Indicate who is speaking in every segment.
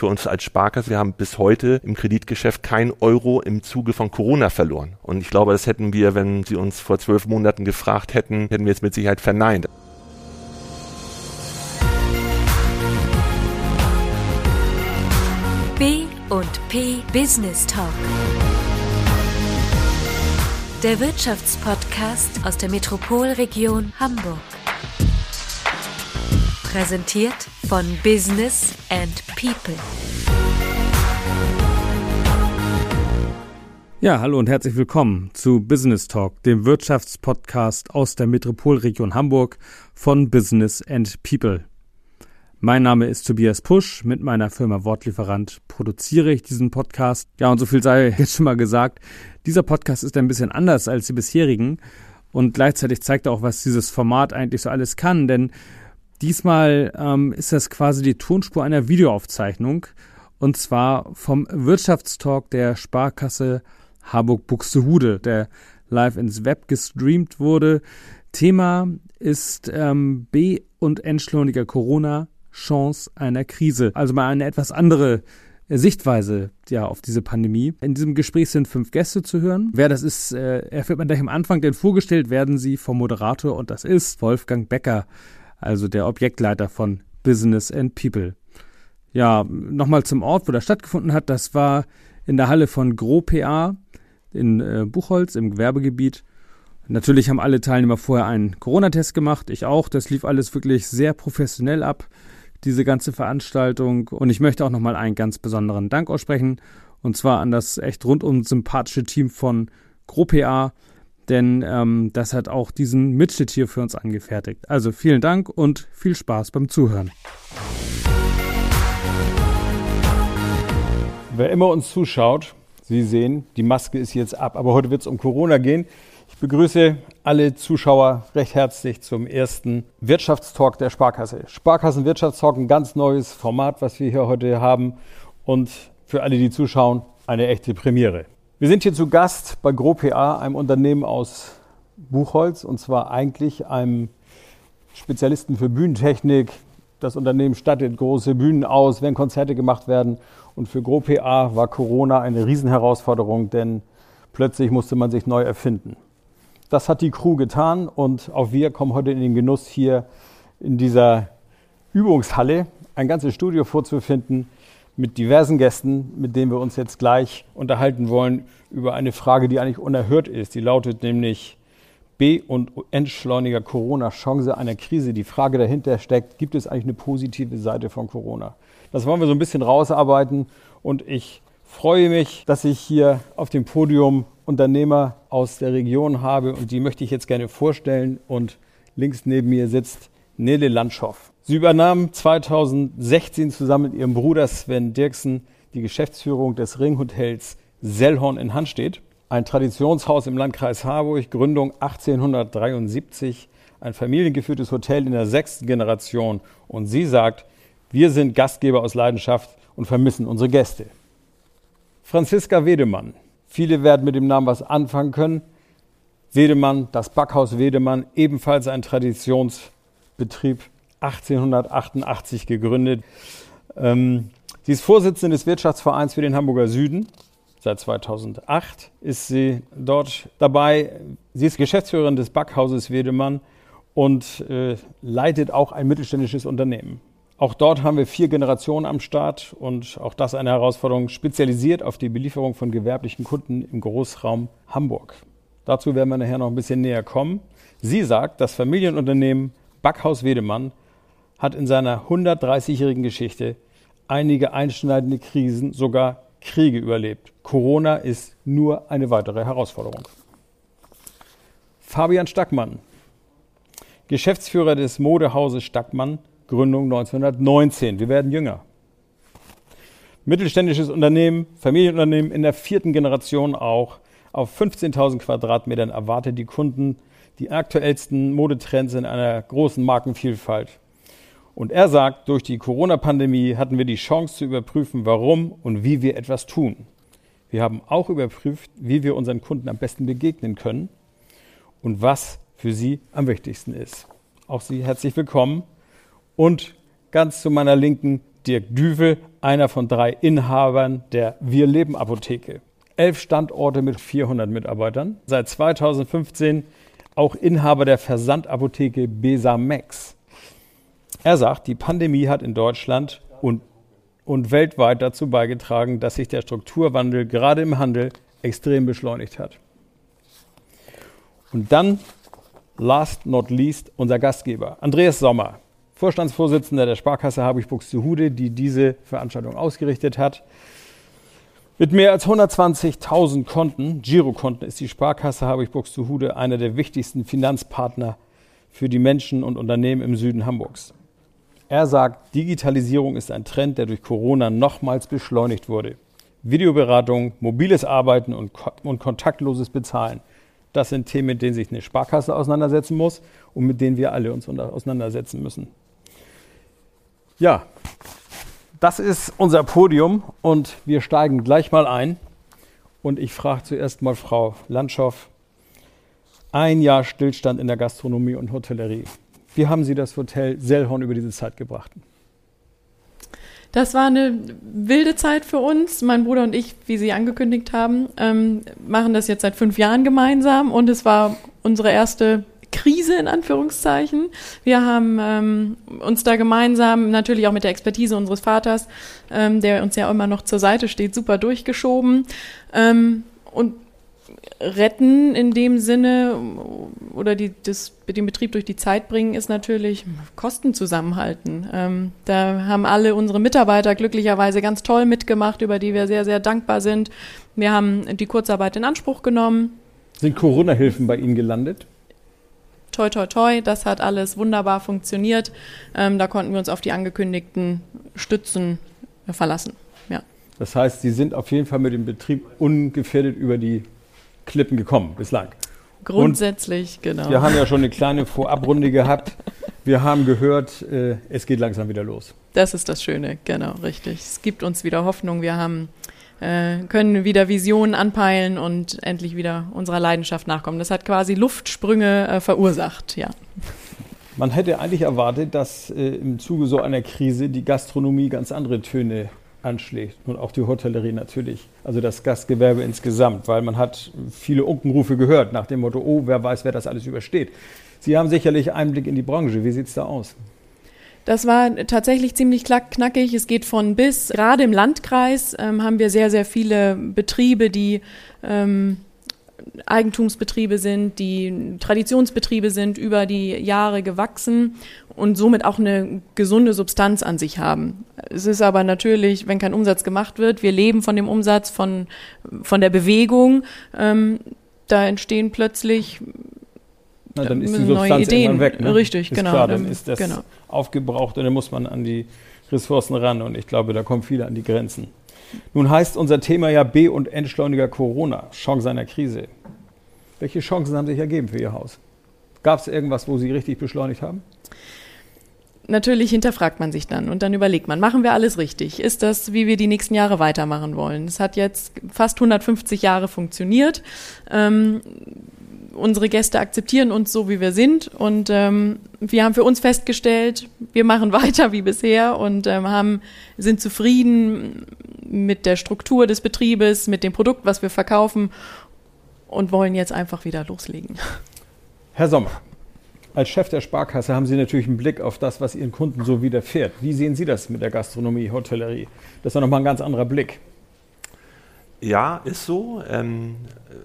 Speaker 1: für uns als Sparkasse, wir haben bis heute im Kreditgeschäft kein Euro im Zuge von Corona verloren. Und ich glaube, das hätten wir, wenn Sie uns vor zwölf Monaten gefragt hätten, hätten wir es mit Sicherheit verneint.
Speaker 2: B und P Business Talk. Der Wirtschaftspodcast aus der Metropolregion Hamburg. Präsentiert von Business and People.
Speaker 3: Ja, hallo und herzlich willkommen zu Business Talk, dem Wirtschaftspodcast aus der Metropolregion Hamburg von Business and People. Mein Name ist Tobias Pusch. Mit meiner Firma Wortlieferant produziere ich diesen Podcast. Ja, und so viel sei jetzt schon mal gesagt. Dieser Podcast ist ein bisschen anders als die bisherigen und gleichzeitig zeigt er auch, was dieses Format eigentlich so alles kann, denn diesmal ähm, ist das quasi die Tonspur einer Videoaufzeichnung und zwar vom Wirtschaftstalk der Sparkasse Harburg-Buxtehude, der live ins Web gestreamt wurde. Thema ist ähm, B- und Entschleuniger Corona Chance einer Krise. Also mal eine etwas andere äh, Sichtweise ja auf diese Pandemie. In diesem Gespräch sind fünf Gäste zu hören. Wer das ist, äh, erfährt man gleich am Anfang, denn vorgestellt werden sie vom Moderator und das ist Wolfgang Becker, also der Objektleiter von Business and People. Ja, nochmal zum Ort, wo das stattgefunden hat. Das war in der Halle von Gro PA in äh, Buchholz im Gewerbegebiet. Natürlich haben alle Teilnehmer vorher einen Corona-Test gemacht, ich auch. Das lief alles wirklich sehr professionell ab diese ganze Veranstaltung. Und ich möchte auch nochmal einen ganz besonderen Dank aussprechen. Und zwar an das echt rundum sympathische Team von GroPA, denn ähm, das hat auch diesen Mitschnitt hier für uns angefertigt. Also vielen Dank und viel Spaß beim Zuhören.
Speaker 4: Wer immer uns zuschaut, Sie sehen, die Maske ist jetzt ab. Aber heute wird es um Corona gehen begrüße alle Zuschauer recht herzlich zum ersten Wirtschaftstalk der Sparkasse. Sparkassenwirtschaftstalk, ein ganz neues Format, was wir hier heute haben und für alle, die zuschauen, eine echte Premiere. Wir sind hier zu Gast bei GroPA, einem Unternehmen aus Buchholz und zwar eigentlich einem Spezialisten für Bühnentechnik. Das Unternehmen stattet große Bühnen aus, wenn Konzerte gemacht werden. Und für GroPA war Corona eine Riesenherausforderung, denn plötzlich musste man sich neu erfinden. Das hat die Crew getan und auch wir kommen heute in den Genuss, hier in dieser Übungshalle ein ganzes Studio vorzufinden mit diversen Gästen, mit denen wir uns jetzt gleich unterhalten wollen über eine Frage, die eigentlich unerhört ist. Die lautet nämlich B- und Entschleuniger Corona, Chance einer Krise. Die Frage dahinter steckt, gibt es eigentlich eine positive Seite von Corona? Das wollen wir so ein bisschen rausarbeiten und ich freue mich, dass ich hier auf dem Podium Unternehmer aus der Region habe und die möchte ich jetzt gerne vorstellen. Und links neben mir sitzt Nele Landschoff. Sie übernahm 2016 zusammen mit ihrem Bruder Sven Dirksen die Geschäftsführung des Ringhotels Sellhorn in Handstedt. Ein Traditionshaus im Landkreis Harburg, Gründung 1873, ein familiengeführtes Hotel in der sechsten Generation. Und sie sagt, wir sind Gastgeber aus Leidenschaft und vermissen unsere Gäste. Franziska Wedemann. Viele werden mit dem Namen was anfangen können. Wedemann, das Backhaus Wedemann, ebenfalls ein Traditionsbetrieb, 1888 gegründet. Ähm, sie ist Vorsitzende des Wirtschaftsvereins für den Hamburger Süden. Seit 2008 ist sie dort dabei. Sie ist Geschäftsführerin des Backhauses Wedemann und äh, leitet auch ein mittelständisches Unternehmen. Auch dort haben wir vier Generationen am Start und auch das eine Herausforderung, spezialisiert auf die Belieferung von gewerblichen Kunden im Großraum Hamburg. Dazu werden wir nachher noch ein bisschen näher kommen. Sie sagt, das Familienunternehmen Backhaus Wedemann hat in seiner 130-jährigen Geschichte einige einschneidende Krisen, sogar Kriege überlebt. Corona ist nur eine weitere Herausforderung. Fabian Stackmann, Geschäftsführer des Modehauses Stackmann, Gründung 1919. Wir werden jünger. Mittelständisches Unternehmen, Familienunternehmen in der vierten Generation auch. Auf 15.000 Quadratmetern erwartet die Kunden die aktuellsten Modetrends in einer großen Markenvielfalt. Und er sagt, durch die Corona-Pandemie hatten wir die Chance zu überprüfen, warum und wie wir etwas tun. Wir haben auch überprüft, wie wir unseren Kunden am besten begegnen können und was für sie am wichtigsten ist. Auch Sie herzlich willkommen und ganz zu meiner Linken Dirk Düvel, einer von drei Inhabern der Wir Leben Apotheke. Elf Standorte mit 400 Mitarbeitern. Seit 2015 auch Inhaber der Versandapotheke Besamex. Er sagt, die Pandemie hat in Deutschland und, und weltweit dazu beigetragen, dass sich der Strukturwandel gerade im Handel extrem beschleunigt hat. Und dann, last not least, unser Gastgeber, Andreas Sommer, Vorstandsvorsitzender der Sparkasse Harburg-Buxtehude, die diese Veranstaltung ausgerichtet hat. Mit mehr als 120.000 Konten, Girokonten, ist die Sparkasse Harburg-Buxtehude einer der wichtigsten Finanzpartner für die Menschen und Unternehmen im Süden Hamburgs. Er sagt, Digitalisierung ist ein Trend, der durch Corona nochmals beschleunigt wurde. Videoberatung, mobiles Arbeiten und, und kontaktloses Bezahlen. Das sind Themen, mit denen sich eine Sparkasse auseinandersetzen muss und mit denen wir alle uns auseinandersetzen müssen. Ja, das ist unser Podium und wir steigen gleich mal ein. Und ich frage zuerst mal Frau Landschow, ein Jahr Stillstand in der Gastronomie und Hotellerie. Wie haben Sie das Hotel Sellhorn über diese Zeit gebracht?
Speaker 5: Das war eine wilde Zeit für uns. Mein Bruder und ich, wie Sie angekündigt haben, ähm, machen das jetzt seit fünf Jahren gemeinsam und es war unsere erste Krise in Anführungszeichen. Wir haben ähm, uns da gemeinsam, natürlich auch mit der Expertise unseres Vaters, ähm, der uns ja immer noch zur Seite steht, super durchgeschoben. Ähm, und retten in dem Sinne oder die, das, den Betrieb durch die Zeit bringen, ist natürlich Kosten zusammenhalten. Ähm, da haben alle unsere Mitarbeiter glücklicherweise ganz toll mitgemacht, über die wir sehr, sehr dankbar sind. Wir haben die Kurzarbeit in Anspruch genommen.
Speaker 4: Sind Corona-Hilfen bei Ihnen gelandet?
Speaker 5: Toi, toi, toi, das hat alles wunderbar funktioniert. Ähm, da konnten wir uns auf die angekündigten Stützen verlassen. Ja.
Speaker 4: Das heißt, Sie sind auf jeden Fall mit dem Betrieb ungefährdet über die Klippen gekommen bislang.
Speaker 5: Grundsätzlich, Und genau.
Speaker 4: Wir haben ja schon eine kleine Vorabrunde gehabt. Wir haben gehört, äh, es geht langsam wieder los.
Speaker 5: Das ist das Schöne, genau, richtig. Es gibt uns wieder Hoffnung. Wir haben, äh, können wieder Visionen anpeilen und endlich wieder unserer Leidenschaft nachkommen. Das hat quasi Luftsprünge äh, verursacht, ja.
Speaker 4: Man hätte eigentlich erwartet, dass äh, im Zuge so einer Krise die Gastronomie ganz andere Töne anschlägt und auch die Hotellerie natürlich, also das Gastgewerbe insgesamt, weil man hat viele Unkenrufe gehört nach dem Motto, oh, wer weiß, wer das alles übersteht. Sie haben sicherlich Einblick in die Branche. Wie sieht es da aus?
Speaker 5: Das war tatsächlich ziemlich knackig. Es geht von bis. Gerade im Landkreis ähm, haben wir sehr, sehr viele Betriebe, die ähm, Eigentumsbetriebe sind, die Traditionsbetriebe sind, über die Jahre gewachsen und somit auch eine gesunde Substanz an sich haben. Es ist aber natürlich, wenn kein Umsatz gemacht wird, wir leben von dem Umsatz, von, von der Bewegung, ähm, da entstehen plötzlich
Speaker 4: Na, dann ist die Substanz Ideen. weg.
Speaker 5: Ne? Richtig,
Speaker 4: ist
Speaker 5: genau.
Speaker 4: Klar, dann ist das
Speaker 5: genau.
Speaker 4: aufgebraucht und dann muss man an die Ressourcen ran und ich glaube, da kommen viele an die Grenzen. Nun heißt unser Thema ja B- und Entschleuniger Corona, Chance einer Krise. Welche Chancen haben sich ergeben für Ihr Haus? Gab es irgendwas, wo Sie richtig beschleunigt haben?
Speaker 5: Natürlich hinterfragt man sich dann und dann überlegt man, machen wir alles richtig? Ist das, wie wir die nächsten Jahre weitermachen wollen? Es hat jetzt fast 150 Jahre funktioniert. Ähm, unsere Gäste akzeptieren uns so, wie wir sind. Und ähm, wir haben für uns festgestellt, wir machen weiter wie bisher und ähm, haben, sind zufrieden mit der Struktur des Betriebes, mit dem Produkt, was wir verkaufen und wollen jetzt einfach wieder loslegen.
Speaker 4: Herr Sommer, als Chef der Sparkasse haben Sie natürlich einen Blick auf das, was Ihren Kunden so widerfährt. Wie sehen Sie das mit der Gastronomie, Hotellerie? Das ist ja nochmal ein ganz anderer Blick.
Speaker 1: Ja, ist so. Ähm,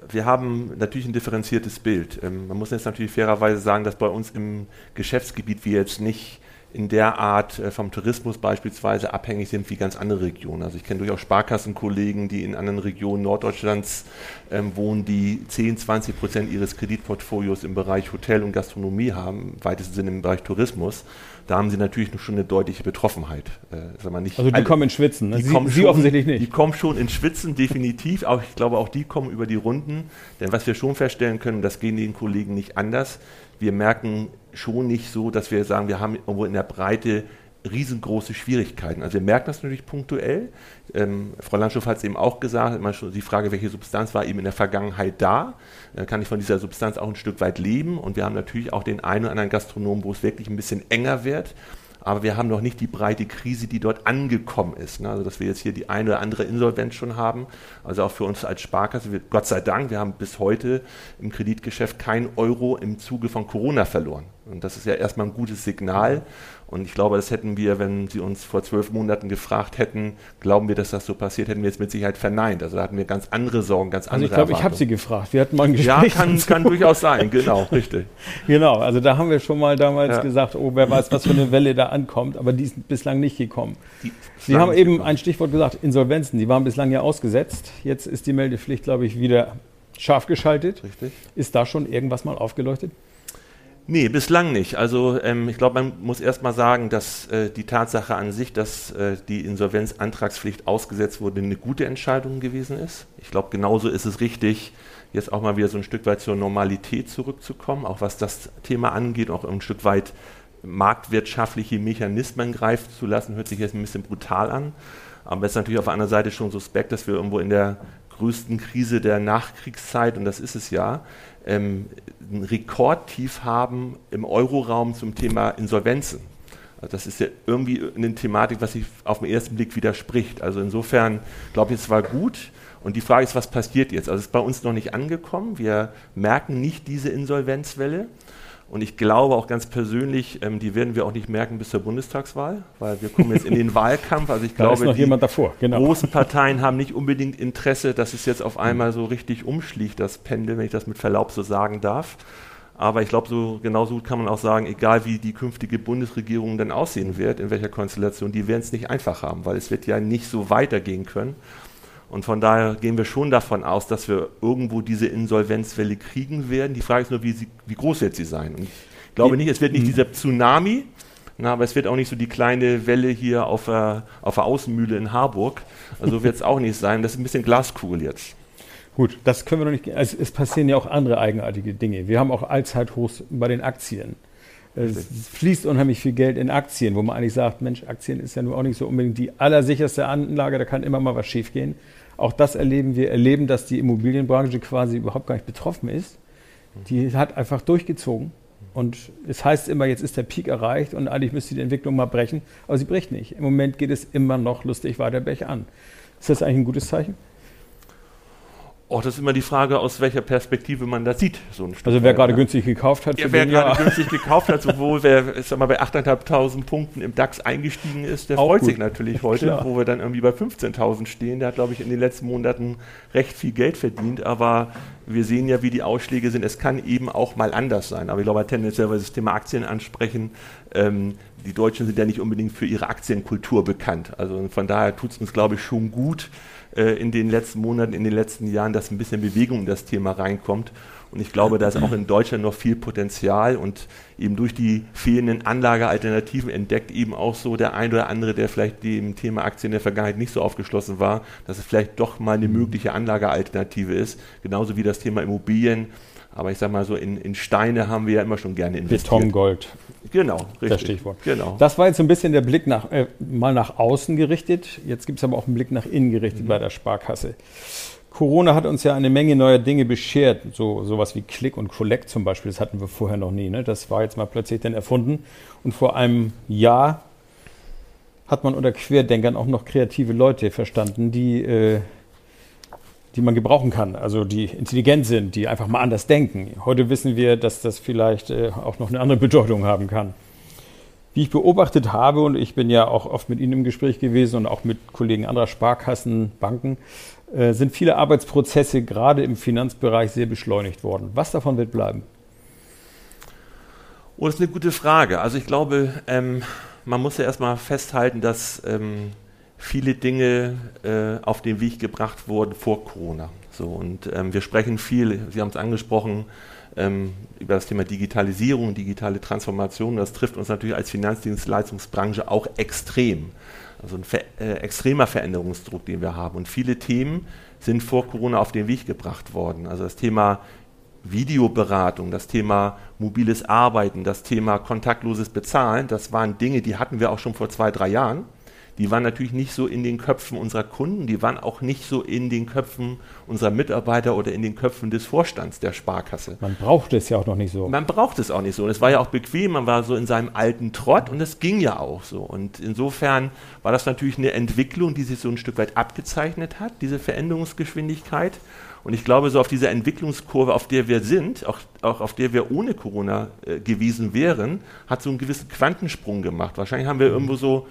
Speaker 1: wir haben natürlich ein differenziertes Bild. Ähm, man muss jetzt natürlich fairerweise sagen, dass bei uns im Geschäftsgebiet wir jetzt nicht in der Art äh, vom Tourismus beispielsweise abhängig sind wie ganz andere Regionen. Also ich kenne durchaus Sparkassenkollegen, die in anderen Regionen Norddeutschlands ähm, wohnen, die 10, 20 Prozent ihres Kreditportfolios im Bereich Hotel und Gastronomie haben, im weitesten Sinne im Bereich Tourismus. Da haben sie natürlich schon eine deutliche Betroffenheit.
Speaker 4: Äh, sag mal nicht also die alle, kommen ins Schwitzen,
Speaker 1: ne? die sie, kommen sie schon, offensichtlich nicht. Die kommen schon ins Schwitzen, definitiv. Auch, ich glaube, auch die kommen über die Runden. Denn was wir schon feststellen können, das gehen den Kollegen nicht anders, wir merken schon nicht so, dass wir sagen, wir haben irgendwo in der Breite riesengroße Schwierigkeiten. Also wir merken das natürlich punktuell. Ähm, Frau Landschow hat es eben auch gesagt, immer schon die Frage, welche Substanz war eben in der Vergangenheit da. Äh, kann ich von dieser Substanz auch ein Stück weit leben? Und wir haben natürlich auch den einen oder anderen Gastronomen, wo es wirklich ein bisschen enger wird. Aber wir haben noch nicht die breite Krise, die dort angekommen ist. Ne? Also dass wir jetzt hier die eine oder andere Insolvenz schon haben. Also auch für uns als Sparkasse, wir, Gott sei Dank, wir haben bis heute im Kreditgeschäft kein Euro im Zuge von Corona verloren. Und das ist ja erstmal ein gutes Signal. Und ich glaube, das hätten wir, wenn Sie uns vor zwölf Monaten gefragt hätten, glauben wir, dass das so passiert, hätten wir es mit Sicherheit verneint. Also da hatten wir ganz andere Sorgen, ganz andere
Speaker 4: Also ich glaube, ich habe Sie gefragt. Wir hatten mal ein
Speaker 1: Ja,
Speaker 4: Gespräch.
Speaker 1: kann,
Speaker 4: dazu.
Speaker 1: kann durchaus sein, genau, richtig.
Speaker 4: Genau, also da haben wir schon mal damals
Speaker 1: Ja.
Speaker 4: gesagt, oh, wer weiß, was für eine Welle da ankommt, aber die ist bislang nicht gekommen.
Speaker 1: Die
Speaker 4: Sie haben eben ein Stichwort gesagt, Insolvenzen, die waren bislang ja ausgesetzt. Jetzt ist die Meldepflicht, glaube ich, wieder scharf geschaltet.
Speaker 1: Richtig.
Speaker 4: Ist da schon irgendwas mal aufgeleuchtet?
Speaker 1: Nee, bislang nicht. Also ähm, ich glaube, man muss erst mal sagen, dass äh, die Tatsache an sich, dass äh, die Insolvenzantragspflicht ausgesetzt wurde, eine gute Entscheidung gewesen ist. Ich glaube, genauso ist es richtig, jetzt auch mal wieder so ein Stück weit zur Normalität zurückzukommen, auch was das Thema angeht, auch ein Stück weit marktwirtschaftliche Mechanismen greifen zu lassen, hört sich jetzt ein bisschen brutal an. Aber es ist natürlich auf der anderen Seite schon suspekt, dass wir irgendwo in der größten Krise der Nachkriegszeit, und das ist es ja, ähm, ein Rekordtief haben im Euroraum zum Thema Insolvenzen. Also das ist ja irgendwie eine Thematik, was sich auf den ersten Blick widerspricht. Also insofern glaube ich, es war gut. Und die Frage ist, was passiert jetzt? Also es ist bei uns noch nicht angekommen. Wir merken nicht diese Insolvenzwelle. Und ich glaube auch ganz persönlich, ähm, die werden wir auch nicht merken bis zur Bundestagswahl, weil wir kommen jetzt in den Wahlkampf. Also ich
Speaker 4: Da
Speaker 1: glaube,
Speaker 4: ist noch
Speaker 1: die
Speaker 4: jemand davor, genau.
Speaker 1: großen Parteien haben nicht unbedingt Interesse, dass es jetzt auf einmal so richtig umschlägt, das Pendel, wenn ich das mit Verlaub so sagen darf. Aber ich glaube, so genauso gut kann man auch sagen, egal wie die künftige Bundesregierung dann aussehen wird, in welcher Konstellation, die werden es nicht einfach haben, weil es wird ja nicht so weitergehen können. Und von daher gehen wir schon davon aus, dass wir irgendwo diese Insolvenzwelle kriegen werden. Die Frage ist nur, wie, sie, wie groß wird sie sein? Und ich glaube nicht, es wird nicht dieser Tsunami, na, aber es wird auch nicht so die kleine Welle hier auf der, auf der Außenmühle in Harburg. Also wird es auch nicht sein. Das ist ein bisschen Glaskugel jetzt.
Speaker 4: Gut, das können wir noch nicht. Also es passieren ja auch andere eigenartige Dinge. Wir haben auch Allzeithochs bei den Aktien. Es fließt unheimlich viel Geld in Aktien, wo man eigentlich sagt, Mensch, Aktien ist ja nur auch nicht so unbedingt die allersicherste Anlage, da kann immer mal was schiefgehen. Auch das erleben wir, erleben, dass die Immobilienbranche quasi überhaupt gar nicht betroffen ist. Die hat einfach durchgezogen. Und es heißt immer, jetzt ist der Peak erreicht und eigentlich müsste die Entwicklung mal brechen, aber sie bricht nicht. Im Moment geht es immer noch lustig weiter bergan. Ist das eigentlich ein gutes Zeichen?
Speaker 1: Oh, das ist immer die Frage, aus welcher Perspektive man das sieht. So
Speaker 4: Also wer gerade
Speaker 1: ne?
Speaker 4: günstig gekauft hat,
Speaker 1: Ja, wer gerade günstig gekauft hat, sowohl wer ich sag mal, bei 8.500 Punkten im DAX eingestiegen ist, der
Speaker 4: Auch
Speaker 1: freut
Speaker 4: gut.
Speaker 1: sich natürlich heute,
Speaker 4: Klar.
Speaker 1: wo wir dann irgendwie bei 15.000 stehen. Der hat, glaube ich, in den letzten Monaten recht viel Geld verdient, aber wir sehen ja, wie die Ausschläge sind. Es kann eben auch mal anders sein. Aber ich glaube, tendenziell, weil Sie das Thema Aktien ansprechen, ähm, die Deutschen sind ja nicht unbedingt für ihre Aktienkultur bekannt. Also von daher tut es uns, glaube ich, schon gut äh, in den letzten Monaten, in den letzten Jahren, dass ein bisschen Bewegung in das Thema reinkommt. Und ich glaube, da ist auch in Deutschland noch viel Potenzial und eben durch die fehlenden Anlagealternativen entdeckt eben auch so der ein oder andere, der vielleicht dem Thema Aktien in der Vergangenheit nicht so aufgeschlossen war, dass es vielleicht doch mal eine mögliche Anlagealternative ist. Genauso wie das Thema Immobilien. Aber ich sag mal so, in, in Steine haben wir ja immer schon gerne investiert.
Speaker 4: Betongold,
Speaker 1: Genau, richtig.
Speaker 4: das Stichwort.
Speaker 1: Genau.
Speaker 4: Das war jetzt so ein bisschen der Blick nach, äh, mal nach außen gerichtet. Jetzt gibt es aber auch einen Blick nach innen gerichtet bei der Sparkasse. Corona hat uns ja eine Menge neuer Dinge beschert, so sowas wie Click und Collect zum Beispiel, das hatten wir vorher noch nie. Ne? Das war jetzt mal plötzlich dann erfunden. Und vor einem Jahr hat man unter Querdenkern auch noch kreative Leute verstanden, die, äh, die man gebrauchen kann, also die intelligent sind, die einfach mal anders denken. Heute wissen wir, dass das vielleicht äh, auch noch eine andere Bedeutung haben kann. Wie ich beobachtet habe, und ich bin ja auch oft mit Ihnen im Gespräch gewesen und auch mit Kollegen anderer Sparkassen, Banken, äh, sind viele Arbeitsprozesse gerade im Finanzbereich sehr beschleunigt worden. Was davon wird bleiben?
Speaker 1: Oh, das ist eine gute Frage. Also ich glaube, ähm, man muss ja erstmal festhalten, dass ähm, viele Dinge äh, auf den Weg gebracht wurden vor Corona. So, und ähm, wir sprechen viel, Sie haben es angesprochen, ähm, über das Thema Digitalisierung, digitale Transformation. Das trifft uns natürlich als Finanzdienstleistungsbranche auch extrem. Also ein ver äh, extremer Veränderungsdruck, den wir haben. Und viele Themen sind vor Corona auf den Weg gebracht worden. Also das Thema Videoberatung, das Thema mobiles Arbeiten, das Thema kontaktloses Bezahlen, das waren Dinge, die hatten wir auch schon vor zwei, drei Jahren. Die waren natürlich nicht so in den Köpfen unserer Kunden, die waren auch nicht so in den Köpfen unserer Mitarbeiter oder in den Köpfen des Vorstands der Sparkasse.
Speaker 4: Man braucht es ja auch noch nicht so.
Speaker 1: Man braucht es auch nicht so. Und es war ja auch bequem, man war so in seinem alten Trott und es ging ja auch so. Und insofern war das natürlich eine Entwicklung, die sich so ein Stück weit abgezeichnet hat, diese Veränderungsgeschwindigkeit. Und ich glaube, so auf dieser Entwicklungskurve, auf der wir sind, auch, auch auf der wir ohne Corona äh, gewesen wären, hat so einen gewissen Quantensprung gemacht. Wahrscheinlich haben wir irgendwo so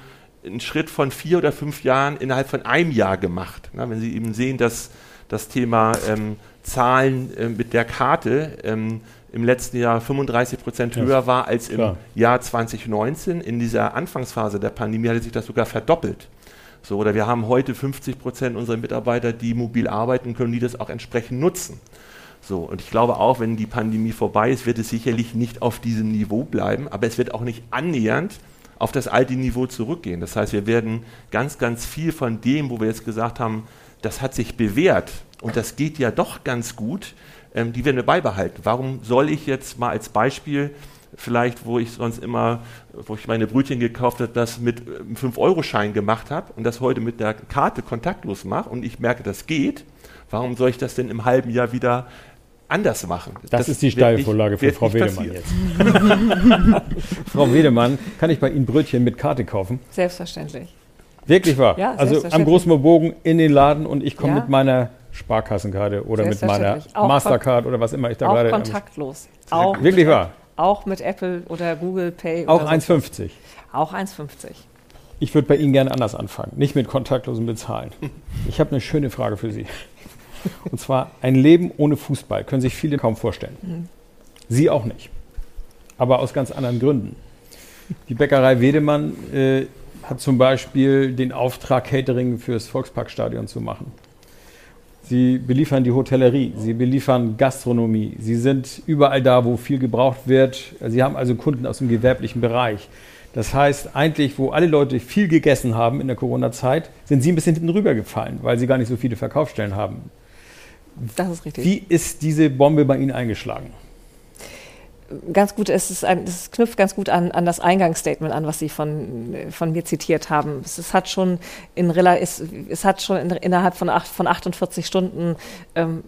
Speaker 1: einen Schritt von vier oder fünf Jahren innerhalb von einem Jahr gemacht. Na, wenn Sie eben sehen, dass das Thema ähm, Zahlen äh, mit der Karte ähm, im letzten Jahr 35 Prozent höher ja, war als im klar. Jahr 2019. In dieser Anfangsphase der Pandemie hatte sich das sogar verdoppelt. So, oder wir haben heute 50 Prozent unserer Mitarbeiter, die mobil arbeiten können, die das auch entsprechend nutzen. So, und ich glaube auch, wenn die Pandemie vorbei ist, wird es sicherlich nicht auf diesem Niveau bleiben, aber es wird auch nicht annähernd auf das alte Niveau zurückgehen. Das heißt, wir werden ganz, ganz viel von dem, wo wir jetzt gesagt haben, das hat sich bewährt und das geht ja doch ganz gut, ähm, die werden wir beibehalten. Warum soll ich jetzt mal als Beispiel vielleicht, wo ich sonst immer, wo ich meine Brötchen gekauft habe, das mit einem 5-Euro-Schein gemacht habe und das heute mit der Karte kontaktlos mache und ich merke, das geht, warum soll ich das denn im halben Jahr wieder anders machen?
Speaker 4: Das, das ist die Steilvorlage für Frau Wedemann jetzt. Frau Wedemann, kann ich bei Ihnen Brötchen mit Karte kaufen?
Speaker 6: Selbstverständlich.
Speaker 4: Wirklich wahr? Ja, also am großen Bogen in den Laden und ich komme ja. mit meiner Sparkassenkarte oder mit meiner Mastercard oder was immer ich da
Speaker 6: auch
Speaker 4: gerade.
Speaker 6: kontaktlos.
Speaker 4: Auch wirklich wahr?
Speaker 6: Auch mit Apple oder Google Pay.
Speaker 4: Auch 1,50. So.
Speaker 6: Auch 1,50.
Speaker 4: Ich würde bei Ihnen gerne anders anfangen, nicht mit kontaktlosem Bezahlen. Ich habe eine schöne Frage für Sie. Und zwar ein Leben ohne Fußball können sich viele kaum vorstellen. Sie auch nicht. Aber aus ganz anderen Gründen. Die Bäckerei Wedemann äh, hat zum Beispiel den Auftrag, Catering fürs Volksparkstadion zu machen. Sie beliefern die Hotellerie, sie beliefern Gastronomie, sie sind überall da, wo viel gebraucht wird. Sie haben also Kunden aus dem gewerblichen Bereich. Das heißt, eigentlich, wo alle Leute viel gegessen haben in der Corona-Zeit, sind sie ein bisschen hinten rübergefallen, weil sie gar nicht so viele Verkaufsstellen haben.
Speaker 6: Das ist richtig.
Speaker 4: Wie ist diese Bombe bei Ihnen eingeschlagen?
Speaker 6: Ganz gut, es, ist ein, es knüpft ganz gut an, an das Eingangsstatement an, was Sie von, von mir zitiert haben. Es, es hat schon, in, es, es hat schon in, innerhalb von, acht, von 48 Stunden ähm,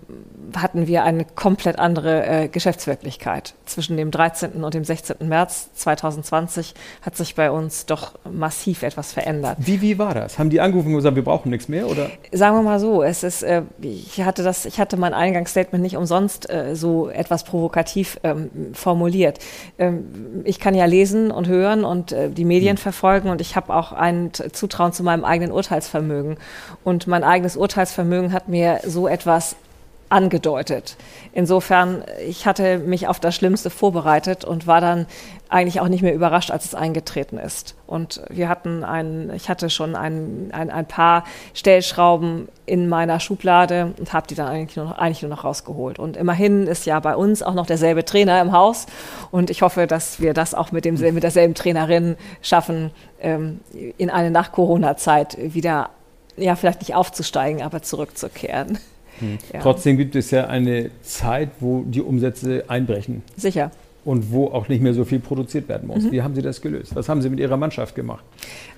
Speaker 6: hatten wir eine komplett andere äh, Geschäftswirklichkeit. Zwischen dem 13. und dem 16. März 2020 hat sich bei uns doch massiv etwas verändert.
Speaker 4: Wie, wie war das? Haben die angerufen und gesagt, wir brauchen nichts mehr? Oder?
Speaker 6: Sagen wir mal so, es ist, äh, ich, hatte das, ich hatte mein Eingangsstatement nicht umsonst äh, so etwas provokativ ähm, formuliert. Ähm, ich kann ja lesen und hören und äh, die Medien mhm. verfolgen und ich habe auch ein Zutrauen zu meinem eigenen Urteilsvermögen. Und mein eigenes Urteilsvermögen hat mir so etwas angedeutet. Insofern, ich hatte mich auf das Schlimmste vorbereitet und war dann eigentlich auch nicht mehr überrascht, als es eingetreten ist. Und wir hatten ein, ich hatte schon ein, ein, ein paar Stellschrauben in meiner Schublade und habe die dann eigentlich nur, noch, eigentlich nur noch rausgeholt. Und immerhin ist ja bei uns auch noch derselbe Trainer im Haus. Und ich hoffe, dass wir das auch mit, dem, mit derselben Trainerin schaffen, ähm, in eine Nach-Corona-Zeit wieder, ja, vielleicht nicht aufzusteigen, aber zurückzukehren.
Speaker 4: Hm. Ja. Trotzdem gibt es ja eine Zeit, wo die Umsätze einbrechen.
Speaker 6: Sicher.
Speaker 4: Und wo auch nicht mehr so viel produziert werden muss. Mhm. Wie haben Sie das gelöst? Was haben Sie mit Ihrer Mannschaft gemacht?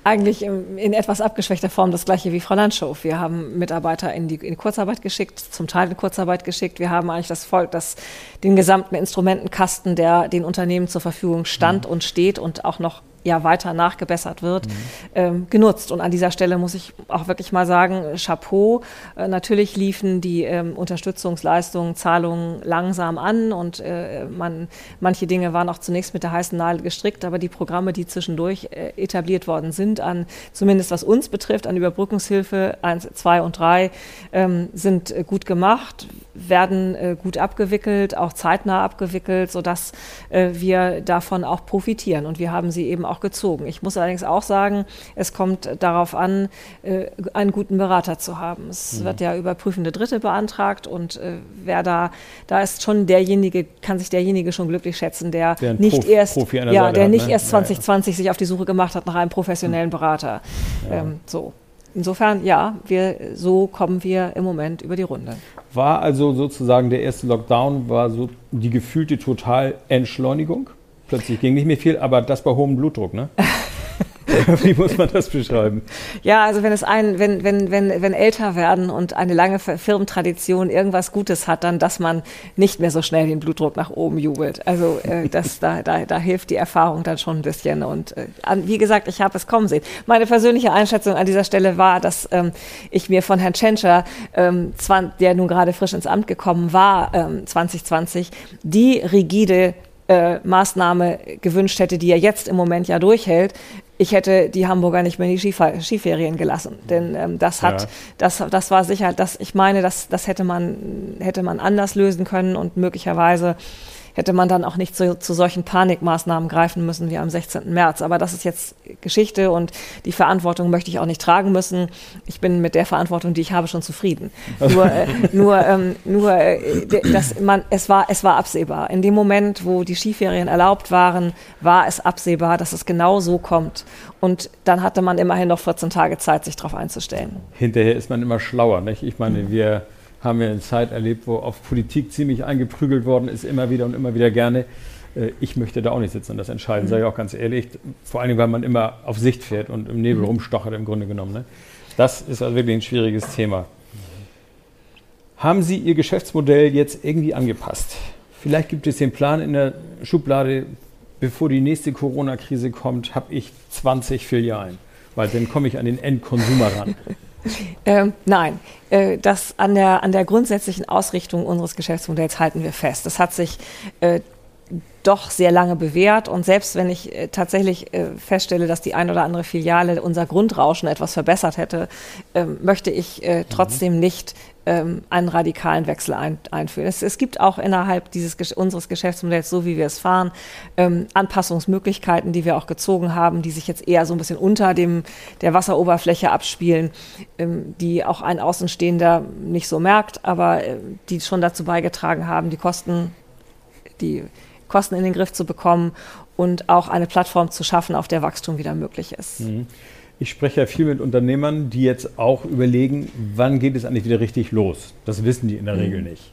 Speaker 6: Eigentlich in etwas abgeschwächter Form das gleiche wie Frau Landschow. Wir haben Mitarbeiter in die, in Kurzarbeit geschickt, zum Teil in Kurzarbeit geschickt. Wir haben eigentlich das Volk, das, den gesamten Instrumentenkasten, der den Unternehmen zur Verfügung stand mhm. und steht und auch noch ja weiter nachgebessert wird, mhm. ähm, genutzt. Und an dieser Stelle muss ich auch wirklich mal sagen, Chapeau. Äh, natürlich liefen die ähm, Unterstützungsleistungen, Zahlungen langsam an und äh, man, manche Dinge waren auch zunächst mit der heißen Nadel gestrickt, aber die Programme, die zwischendurch äh, etabliert worden sind, an zumindest was uns betrifft, an Überbrückungshilfe 1, 2 und 3, ähm, sind äh, gut gemacht, werden äh, gut abgewickelt, auch zeitnah abgewickelt, sodass äh, wir davon auch profitieren. Und wir haben sie eben auch gezogen. Ich muss allerdings auch sagen, es kommt darauf an, äh, einen guten Berater zu haben. Es mhm. wird ja überprüfende Dritte beantragt und äh, wer da, da ist schon derjenige, kann sich derjenige schon glücklich schätzen, der, der nicht Prof, erst, ja, der hat, nicht ne? erst 2020 ja, ja. sich auf die Suche gemacht hat nach einem professionellen Berater. Ja. Ähm, so. Insofern, ja, wir, so kommen wir im Moment über die Runde.
Speaker 4: War also sozusagen der erste Lockdown, war so die gefühlte Totalentschleunigung? Plötzlich ging nicht mehr viel, aber das bei hohem Blutdruck, ne? Wie muss man das beschreiben?
Speaker 6: Ja, also wenn es ein, wenn, wenn, wenn, wenn älter werden und eine lange Firmentradition irgendwas Gutes hat, dann, dass man nicht mehr so schnell den Blutdruck nach oben jubelt. Also äh, das, da, da, da hilft die Erfahrung dann schon ein bisschen. Und äh, wie gesagt, ich habe es kommen sehen. Meine persönliche Einschätzung an dieser Stelle war, dass ähm, ich mir von Herrn Tschentscher, ähm, der nun gerade frisch ins Amt gekommen war, ähm, 2020, die rigide äh, Maßnahme gewünscht hätte, die er jetzt im Moment ja durchhält, ich hätte die Hamburger nicht mehr in die Skifer Skiferien gelassen. Denn ähm, das hat, ja. das, das war sicher, das, ich meine, das, das hätte man, hätte man anders lösen können und möglicherweise hätte man dann auch nicht zu, zu solchen Panikmaßnahmen greifen müssen wie am 16. März. Aber das ist jetzt Geschichte und die Verantwortung möchte ich auch nicht tragen müssen. Ich bin mit der Verantwortung, die ich habe, schon zufrieden. nur, äh, nur, ähm, nur äh, dass man, es, war, es war absehbar. In dem Moment, wo die Skiferien erlaubt waren, war es absehbar, dass es genau so kommt. Und dann hatte man immerhin noch 14 Tage Zeit, sich darauf einzustellen.
Speaker 4: Hinterher ist man immer schlauer. Nicht? Ich meine, wir haben wir eine Zeit erlebt, wo auf Politik ziemlich eingeprügelt worden ist, immer wieder und immer wieder gerne. Äh, ich möchte da auch nicht sitzen und das entscheiden, mhm. sage ich auch ganz ehrlich. Vor allem, weil man immer auf Sicht fährt und im Nebel mhm. rumstochert im Grunde genommen. Ne? Das ist also wirklich ein schwieriges Thema. Haben Sie Ihr Geschäftsmodell jetzt irgendwie angepasst? Vielleicht gibt es den Plan in der Schublade, bevor die nächste Corona-Krise kommt, habe ich 20 Filialen, weil dann komme ich an den Endkonsumer ran.
Speaker 6: Ähm, nein, äh, das an der, an der grundsätzlichen Ausrichtung unseres Geschäftsmodells halten wir fest. Das hat sich äh, doch sehr lange bewährt. Und selbst wenn ich äh, tatsächlich äh, feststelle, dass die ein oder andere Filiale unser Grundrauschen etwas verbessert hätte, äh, möchte ich äh, trotzdem mhm. nicht ähm, einen radikalen Wechsel ein, einführen. Es, es, gibt auch innerhalb dieses unseres Geschäftsmodells, so wie wir es fahren, ähm, Anpassungsmöglichkeiten, die wir auch gezogen haben, die sich jetzt eher so ein bisschen unter dem der Wasseroberfläche abspielen, ähm, die auch ein Außenstehender nicht so merkt, aber äh, die schon dazu beigetragen haben, die Kosten, die Kosten in den Griff zu bekommen und auch eine Plattform zu schaffen, auf der Wachstum wieder möglich ist. Mhm.
Speaker 4: Ich spreche ja viel mit Unternehmern, die jetzt auch überlegen, wann geht es eigentlich wieder richtig los. Das wissen die in der mhm. Regel nicht.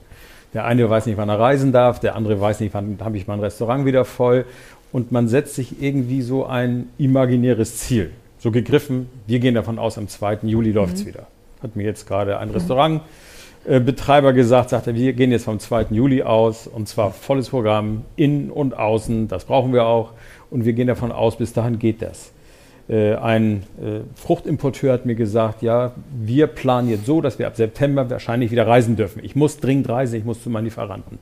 Speaker 4: Der eine weiß nicht, wann er reisen darf, der andere weiß nicht, wann habe ich mein Restaurant wieder voll. Und man setzt sich irgendwie so ein imaginäres Ziel. So gegriffen, wir gehen davon aus, am 2. Juli läuft es mhm. wieder. Hat mir jetzt gerade ein Restaurantbetreiber gesagt, sagte, wir gehen jetzt vom 2. Juli aus und zwar volles Programm, innen und außen, das brauchen wir auch. Und wir gehen davon aus, bis dahin geht das. Äh, ein äh, Fruchtimporteur hat mir gesagt, ja, wir planen jetzt so, dass wir ab September wahrscheinlich wieder reisen dürfen. Ich muss dringend reisen, ich muss zu meinen Lieferanten.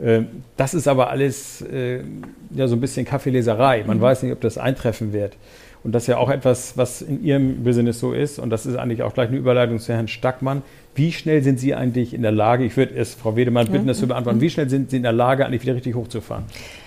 Speaker 4: Äh, das ist aber alles ja, so ein bisschen Kaffeeleserei. Man mhm. weiß nicht, ob das eintreffen wird. Und das ist ja auch etwas, was in Ihrem Business so ist. Und das ist eigentlich auch gleich eine Überleitung zu Herrn Stackmann. Wie schnell sind Sie eigentlich in der Lage, ich würde es Frau Wedemann bitten, das zu beantworten, wie schnell sind Sie in der Lage, eigentlich wieder richtig hochzufahren?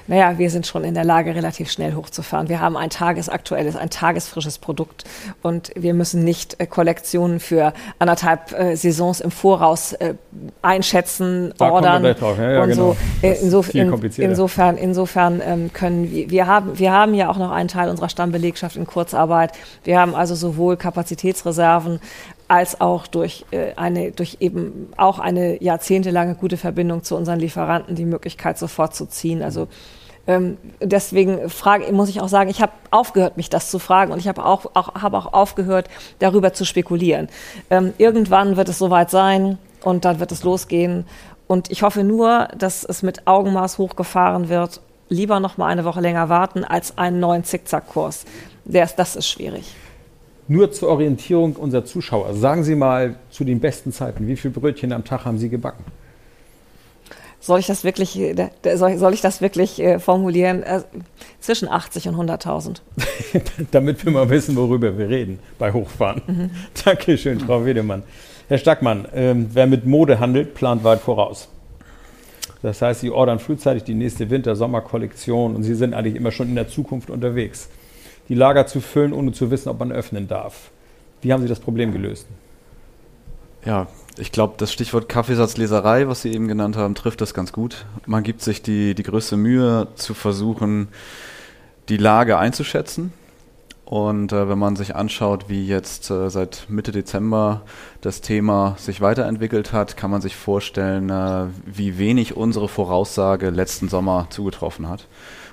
Speaker 6: Naja, wir sind schon in der Lage, relativ schnell hochzufahren. Wir haben ein tagesaktuelles, ein tagesfrisches Produkt und wir müssen nicht äh, Kollektionen für anderthalb äh, Saisons im Voraus äh, einschätzen, da ordern
Speaker 4: drauf. Ja, ja, und genau.
Speaker 6: so. Äh, Insof in, insofern, insofern ähm, können wir, wir haben, wir haben ja auch noch einen Teil unserer Stammbelegschaft in Kurzarbeit. Wir haben also sowohl Kapazitätsreserven als auch durch äh, eine, durch eben auch eine jahrzehntelange gute Verbindung zu unseren Lieferanten die Möglichkeit sofort zu ziehen. Also ähm, deswegen frage, muss ich auch sagen, ich habe aufgehört, mich das zu fragen und ich habe auch, auch, hab auch aufgehört, darüber zu spekulieren. Ähm, irgendwann wird es soweit sein und dann wird es losgehen. Und ich hoffe nur, dass es mit Augenmaß hochgefahren wird. Lieber noch mal eine Woche länger warten als einen neuen Zickzackkurs. Das ist schwierig.
Speaker 4: Nur zur Orientierung unserer Zuschauer. Sagen Sie mal zu den besten Zeiten, wie viele Brötchen am Tag haben Sie gebacken?
Speaker 6: Soll ich das wirklich, äh, soll, ich das wirklich äh, formulieren? Äh, zwischen 80 und 100.000.
Speaker 4: Damit wir mal wissen, worüber wir reden bei Hochfahren. Mhm. Dankeschön, Frau Wedemann. Herr Stackmann, ähm, wer mit Mode handelt, plant weit voraus. Das heißt, Sie ordern frühzeitig die nächste Winter-Sommer-Kollektion und Sie sind eigentlich immer schon in der Zukunft unterwegs die Lager zu füllen, ohne zu wissen, ob man öffnen darf. Wie haben Sie das Problem gelöst?
Speaker 7: Ja, ich glaube, das Stichwort Kaffeesatzleserei, was Sie eben genannt haben, trifft das ganz gut. Man gibt sich die, die größte Mühe zu versuchen, die Lage einzuschätzen. Und äh, wenn man sich anschaut, wie jetzt äh, seit Mitte Dezember das Thema sich weiterentwickelt hat, kann man sich vorstellen, äh, wie wenig unsere Voraussage letzten Sommer zugetroffen hat.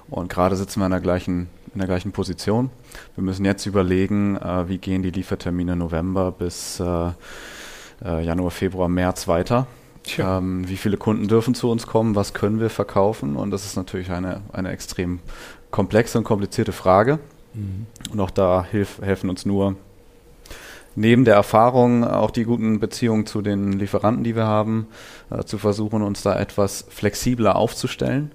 Speaker 7: Und gerade sitzen wir in der gleichen in der gleichen Position. Wir müssen jetzt überlegen, äh, wie gehen die Liefertermine November bis äh, äh, Januar, Februar, März weiter. Ähm, wie viele Kunden dürfen zu uns kommen? Was können wir verkaufen? Und das ist natürlich eine, eine extrem komplexe und komplizierte Frage. Mhm. Und auch da hilf, helfen uns nur neben der Erfahrung auch die guten Beziehungen zu den Lieferanten, die wir haben, äh, zu versuchen, uns da etwas flexibler aufzustellen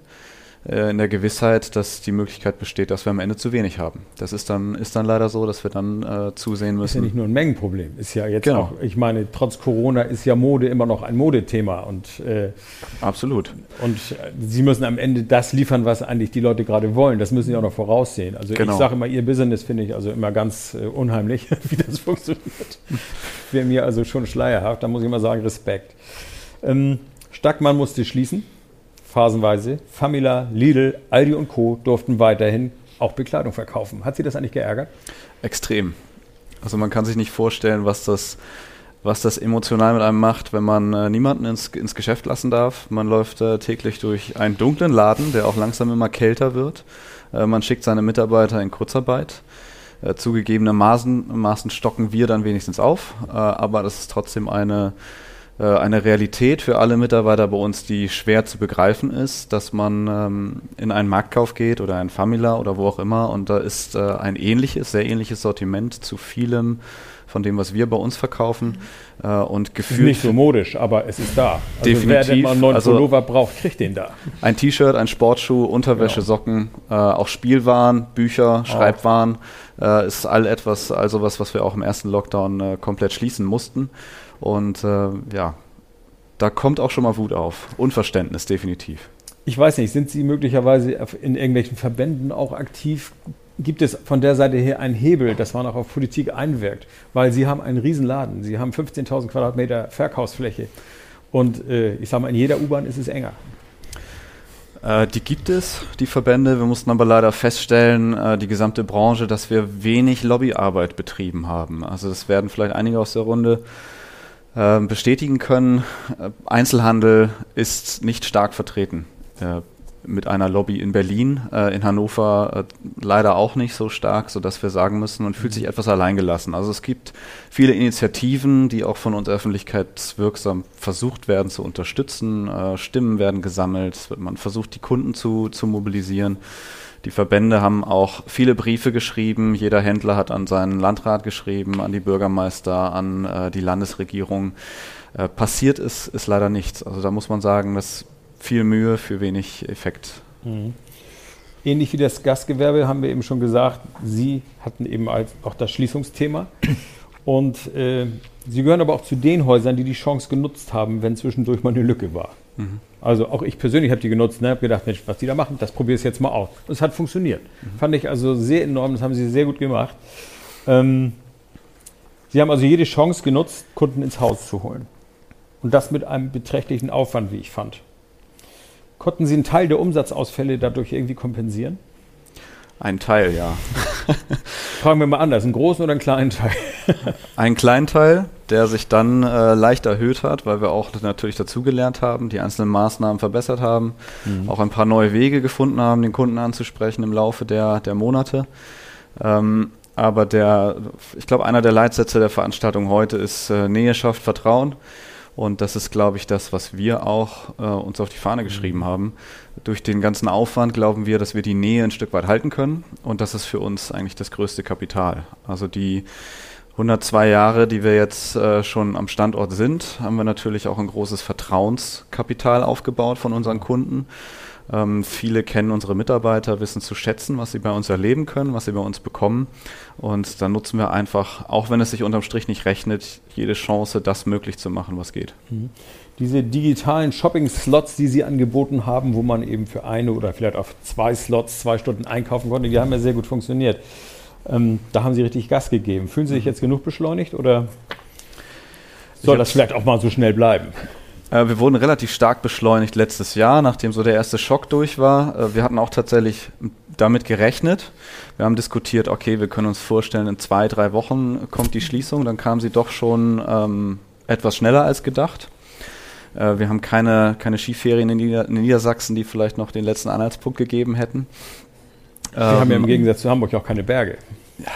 Speaker 7: äh, in der Gewissheit, dass die Möglichkeit besteht, dass wir am Ende zu wenig haben. Das ist dann, ist dann leider so, dass wir dann äh, zusehen müssen. Ist
Speaker 4: ja nicht nur ein Mengenproblem, ist ja jetzt genau. auch, ich meine, trotz Corona ist ja Mode immer noch ein Modethema und
Speaker 7: äh, absolut.
Speaker 4: Und äh, Sie müssen am Ende das liefern, was eigentlich die Leute gerade wollen. Das müssen Sie auch noch voraussehen. Also genau. ich sage immer, Ihr Business finde ich also immer ganz äh, unheimlich, wie das funktioniert. Wäre mir also schon schleierhaft. Da muss ich immer sagen, Respekt. Ähm, Stackmann musste schließen phasenweise. Famila, Lidl, Aldi und Co. durften weiterhin auch Bekleidung verkaufen. Hat Sie das eigentlich geärgert?
Speaker 7: Extrem. Also man kann sich nicht vorstellen, was das, was das emotional mit einem macht, wenn man äh, niemanden ins, ins Geschäft lassen darf. Man läuft äh, täglich durch einen dunklen Laden, der auch langsam immer kälter wird. Äh, man schickt seine Mitarbeiter in Kurzarbeit. Äh, zugegebenermaßen Maßen stocken wir dann wenigstens auf, äh, aber das ist trotzdem eine eine Realität für alle Mitarbeiter bei uns, die schwer zu begreifen ist, dass man ähm, in einen Marktkauf geht oder ein Famila oder wo auch immer und da ist äh, ein ähnliches, sehr ähnliches Sortiment zu vielem von dem, was wir bei uns verkaufen
Speaker 4: äh, und gefühlt. Nicht so modisch, aber es ist da.
Speaker 7: Also definitiv. Wer denn
Speaker 4: mal einen neuen also, Pullover braucht, kriegt den da.
Speaker 7: Ein T-Shirt, ein Sportschuh, Unterwäsche, genau. Socken, äh, auch Spielwaren, Bücher, Schreibwaren äh, ist all etwas, also was, was wir auch im ersten Lockdown äh, komplett schließen mussten. Und äh, ja, da kommt auch schon mal Wut auf. Unverständnis, definitiv.
Speaker 4: Ich weiß nicht, sind Sie möglicherweise in irgendwelchen Verbänden auch aktiv? Gibt es von der Seite her einen Hebel, dass man auch auf Politik einwirkt? Weil Sie haben einen Riesenladen, Sie haben 15.000 Quadratmeter Verkaufsfläche und äh, ich sage mal, in jeder U-Bahn ist es enger.
Speaker 7: Äh, die gibt es, die Verbände. Wir mussten aber leider feststellen, äh, die gesamte Branche, dass wir wenig Lobbyarbeit betrieben haben. Also das werden vielleicht einige aus der Runde ähm, bestätigen können, äh, Einzelhandel ist nicht stark vertreten. Äh, mit einer Lobby in Berlin, äh, in Hannover leider auch nicht so stark, sodass wir sagen müssen, man fühlt sich etwas alleingelassen. Also es gibt viele Initiativen, die auch von uns öffentlichkeitswirksam versucht werden zu unterstützen. Stimmen werden gesammelt, man versucht die Kunden zu, zu mobilisieren. Die Verbände haben auch viele Briefe geschrieben. Jeder Händler hat an seinen Landrat geschrieben, an die Bürgermeister, an äh, die Landesregierung. Äh, passiert ist, ist leider nichts. Also da muss man sagen, dass viel Mühe für wenig Effekt. Mhm.
Speaker 4: Ähnlich wie das Gastgewerbe haben wir eben schon gesagt, Sie hatten eben auch das Schließungsthema. Und äh, Sie gehören aber auch zu den Häusern, die die Chance genutzt haben, wenn zwischendurch mal eine Lücke war. Mhm. Also auch ich persönlich habe die genutzt, ne, habe gedacht, Mensch, was die da machen, das probiere ich jetzt mal aus. Und es hat funktioniert. Mhm. Fand ich also sehr enorm, das haben sie sehr gut gemacht. Ähm, sie haben also jede Chance genutzt, Kunden ins Haus zu holen. Und das mit einem beträchtlichen Aufwand, wie ich fand. Konnten Sie einen Teil der Umsatzausfälle dadurch irgendwie kompensieren?
Speaker 7: Ein Teil, ja.
Speaker 4: Fragen wir mal anders, einen großen oder einen kleinen Teil?
Speaker 7: einen kleinen Teil, der sich dann äh, leicht erhöht hat, weil wir auch natürlich dazugelernt haben, die einzelnen Maßnahmen verbessert haben, mhm. auch ein paar neue Wege gefunden haben, den Kunden anzusprechen im Laufe der, der Monate. Ähm, aber der, ich glaube, einer der Leitsätze der Veranstaltung heute ist äh, Nähe schafft Vertrauen. Und das ist, glaube ich, das, was wir auch äh, uns auf die Fahne geschrieben mhm. haben. Durch den ganzen Aufwand glauben wir, dass wir die Nähe ein Stück weit halten können. Und das ist für uns eigentlich das größte Kapital. Also die 102 Jahre, die wir jetzt äh, schon am Standort sind, haben wir natürlich auch ein großes Vertrauenskapital aufgebaut von unseren Kunden. Ähm, viele kennen unsere Mitarbeiter, wissen zu schätzen, was sie bei uns erleben können, was sie bei uns bekommen. Und dann nutzen wir einfach, auch wenn es sich unterm Strich nicht rechnet, jede Chance, das möglich zu machen, was geht. Mhm.
Speaker 4: Diese digitalen Shopping-Slots, die Sie angeboten haben, wo man eben für eine oder vielleicht auf zwei Slots zwei Stunden einkaufen konnte, die haben ja sehr gut funktioniert. Ähm, da haben Sie richtig Gas gegeben. Fühlen Sie sich mhm. jetzt genug beschleunigt oder soll das vielleicht auch mal so schnell bleiben?
Speaker 7: Äh, wir wurden relativ stark beschleunigt letztes Jahr, nachdem so der erste Schock durch war. Äh, wir hatten auch tatsächlich damit gerechnet. Wir haben diskutiert, okay, wir können uns vorstellen, in zwei, drei Wochen kommt die Schließung. Dann kam sie doch schon ähm, etwas schneller als gedacht. Äh, wir haben keine, keine Skiferien in, Nieder in Niedersachsen, die vielleicht noch den letzten Anhaltspunkt gegeben hätten.
Speaker 4: Wir haben ja im
Speaker 7: Ähm,
Speaker 4: Gegensatz zu Hamburg auch keine Berge.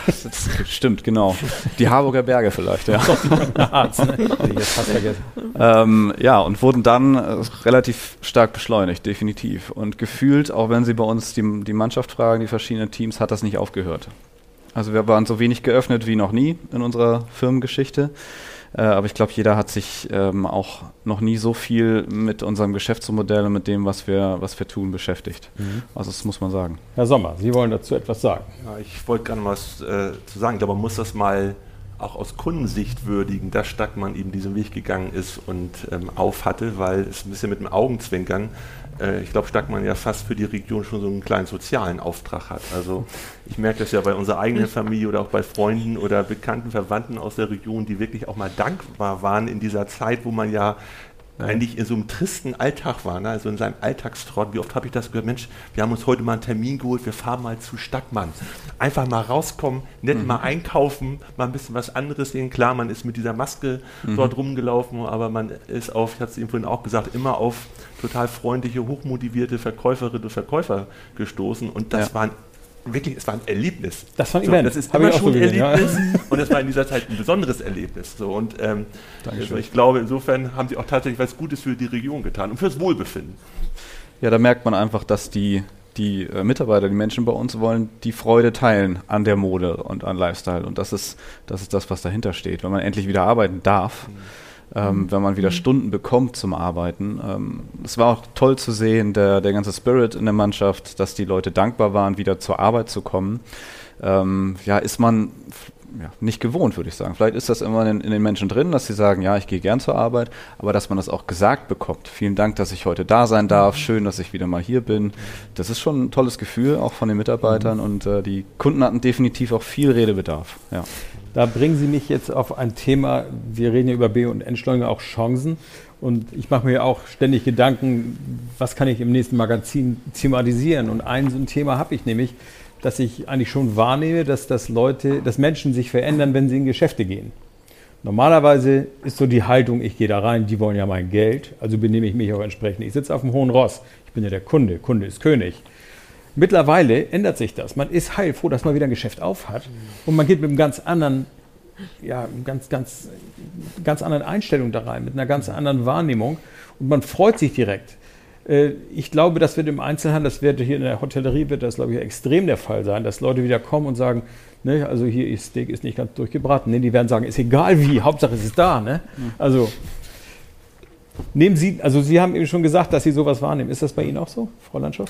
Speaker 7: Das stimmt, genau. Die Harburger Berge vielleicht, ja. Ähm, ja, und wurden dann äh, relativ stark beschleunigt, definitiv. Und gefühlt, auch wenn Sie bei uns die, die Mannschaft fragen, die verschiedenen Teams, hat das nicht aufgehört. Also wir waren so wenig geöffnet wie noch nie in unserer Firmengeschichte. Äh, aber ich glaube, jeder hat sich ähm, auch noch nie so viel mit unserem Geschäftsmodell und mit dem, was wir, was wir tun, beschäftigt. Also das muss man sagen.
Speaker 4: Herr Sommer, Sie wollen dazu etwas sagen.
Speaker 1: Ja, ich wollte gerne was äh, zu sagen. Ich glaube, man muss das mal auch aus Kundensicht würdigen, dass Stackmann eben diesen Weg gegangen ist und ähm, auf hatte, weil es ein bisschen mit dem Augenzwinkern, äh, ich glaube, Stackmann ja fast für die Region schon so einen kleinen sozialen Auftrag hat. Also ich merke das ja bei unserer eigenen Familie oder auch bei Freunden oder bekannten Verwandten aus der Region, die wirklich auch mal dankbar waren in dieser Zeit, wo man ja eigentlich in so einem tristen Alltag war, ne? also in seinem Alltagstrott. Wie oft habe ich das gehört? Mensch, wir haben uns heute mal einen Termin geholt, wir fahren mal zu Stackmann. Einfach mal rauskommen, nett mal einkaufen, mal ein bisschen was anderes sehen. Klar, man ist mit dieser Maske dort rumgelaufen, aber man ist auf, ich hatte es eben vorhin auch gesagt, immer auf total freundliche, hochmotivierte Verkäuferinnen und Verkäufer gestoßen. Und das
Speaker 7: Ja.
Speaker 1: war ein, wirklich, es war ein Erlebnis.
Speaker 4: Das war ein
Speaker 1: so,
Speaker 4: Event.
Speaker 1: Das ist
Speaker 4: Hab
Speaker 1: immer schon ein
Speaker 4: gesehen, ja.
Speaker 1: Erlebnis. Und es war in dieser Zeit ein besonderes Erlebnis. So, und ähm, also ich glaube, insofern haben sie auch tatsächlich was Gutes für die Region getan und fürs Wohlbefinden.
Speaker 7: Ja, da merkt man einfach, dass die, die äh, Mitarbeiter, die Menschen bei uns wollen, die Freude teilen an der Mode und an Lifestyle. Und das ist, das ist das, was dahinter steht. Wenn man endlich wieder arbeiten darf, ähm, wenn man wieder Stunden bekommt zum Arbeiten. Ähm, es war auch toll zu sehen, der, der ganze Spirit in der Mannschaft, dass die Leute dankbar waren, wieder zur Arbeit zu kommen. Ähm, ja, ist man ja, nicht gewohnt, würde ich sagen. Vielleicht ist das immer in, in den Menschen drin, dass sie sagen, ja, ich gehe gern zur Arbeit, aber dass man das auch gesagt bekommt. Vielen Dank, dass ich heute da sein darf. Schön, dass ich wieder mal hier bin. Das ist schon ein tolles Gefühl, auch von den Mitarbeitern. Und äh, die Kunden hatten definitiv auch viel Redebedarf. Ja.
Speaker 4: Da bringen Sie mich jetzt auf ein Thema, wir reden ja über B- und Entschleuniger, auch Chancen. Und ich mache mir auch ständig Gedanken, was kann ich im nächsten Magazin thematisieren. Und ein so ein Thema habe ich nämlich, dass ich eigentlich schon wahrnehme, dass das Leute, dass Menschen sich verändern, wenn sie in Geschäfte gehen. Normalerweise ist so die Haltung, ich gehe da rein, die wollen ja mein Geld, also benehme ich mich auch entsprechend. Ich sitze auf dem hohen Ross, ich bin ja der Kunde, Kunde ist König. Mittlerweile ändert sich das. Man ist heilfroh, dass man wieder ein Geschäft auf hat und man geht mit einem ganz anderen, ja, ganz, ganz, ganz anderen Einstellung da rein, mit einer ganz anderen Wahrnehmung und man freut sich direkt. Äh, Ich glaube, das wird im Einzelhandel, das wird hier in der Hotellerie, wird das, glaube ich, extrem der Fall sein, dass Leute wieder kommen und sagen, ne, also hier ist Steak ist nicht ganz durchgebraten. Ne, die werden sagen, ist egal wie, Hauptsache es ist da. Ne? Also nehmen Sie, also Sie haben eben schon gesagt, dass Sie sowas wahrnehmen. Ist das bei Ihnen auch so, Frau Landschow?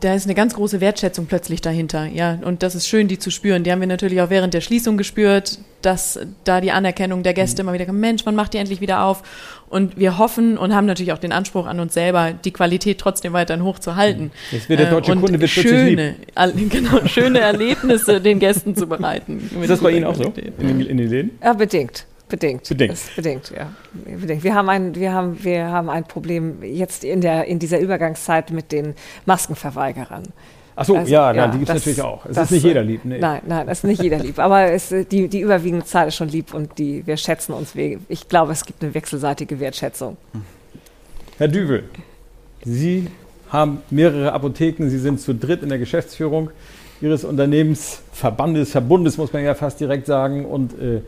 Speaker 5: da ist eine ganz große Wertschätzung plötzlich dahinter, ja. Und das ist schön, die zu spüren. Die haben wir natürlich auch während der Schließung gespürt, dass da die Anerkennung der Gäste immer wieder kommt, Mensch, wann macht ihr endlich wieder auf? Und wir hoffen und haben natürlich auch den Anspruch an uns selber, die Qualität trotzdem weiterhin hochzuhalten.
Speaker 4: Jetzt wird der deutsche
Speaker 5: Äh, und
Speaker 4: Kunde wird
Speaker 5: schöne, all- genau, schöne Erlebnisse den Gästen zu bereiten.
Speaker 4: Ist das bei Ihnen auch so? In den, in den Läden?
Speaker 6: Ja, bedingt. Bedingt.
Speaker 4: Bedingt.
Speaker 6: Bedingt, ja. Bedingt. Wir haben ein, wir haben, wir haben ein Problem jetzt in der, in dieser Übergangszeit mit den Maskenverweigerern.
Speaker 4: Ach so,
Speaker 6: Also,
Speaker 4: ja,
Speaker 6: ja,
Speaker 4: die gibt es natürlich auch. Es
Speaker 6: das,
Speaker 4: ist nicht jeder lieb. Nee.
Speaker 6: Nein, nein, das ist nicht jeder lieb. Aber es, die, die überwiegende Zahl ist schon lieb und die, wir schätzen uns. Ich glaube, es gibt eine wechselseitige Wertschätzung.
Speaker 4: Herr Düvel, Sie haben mehrere Apotheken, Sie sind zu dritt in der Geschäftsführung Ihres Unternehmens, Verbandes, Verbundes, muss man ja fast direkt sagen. Und äh,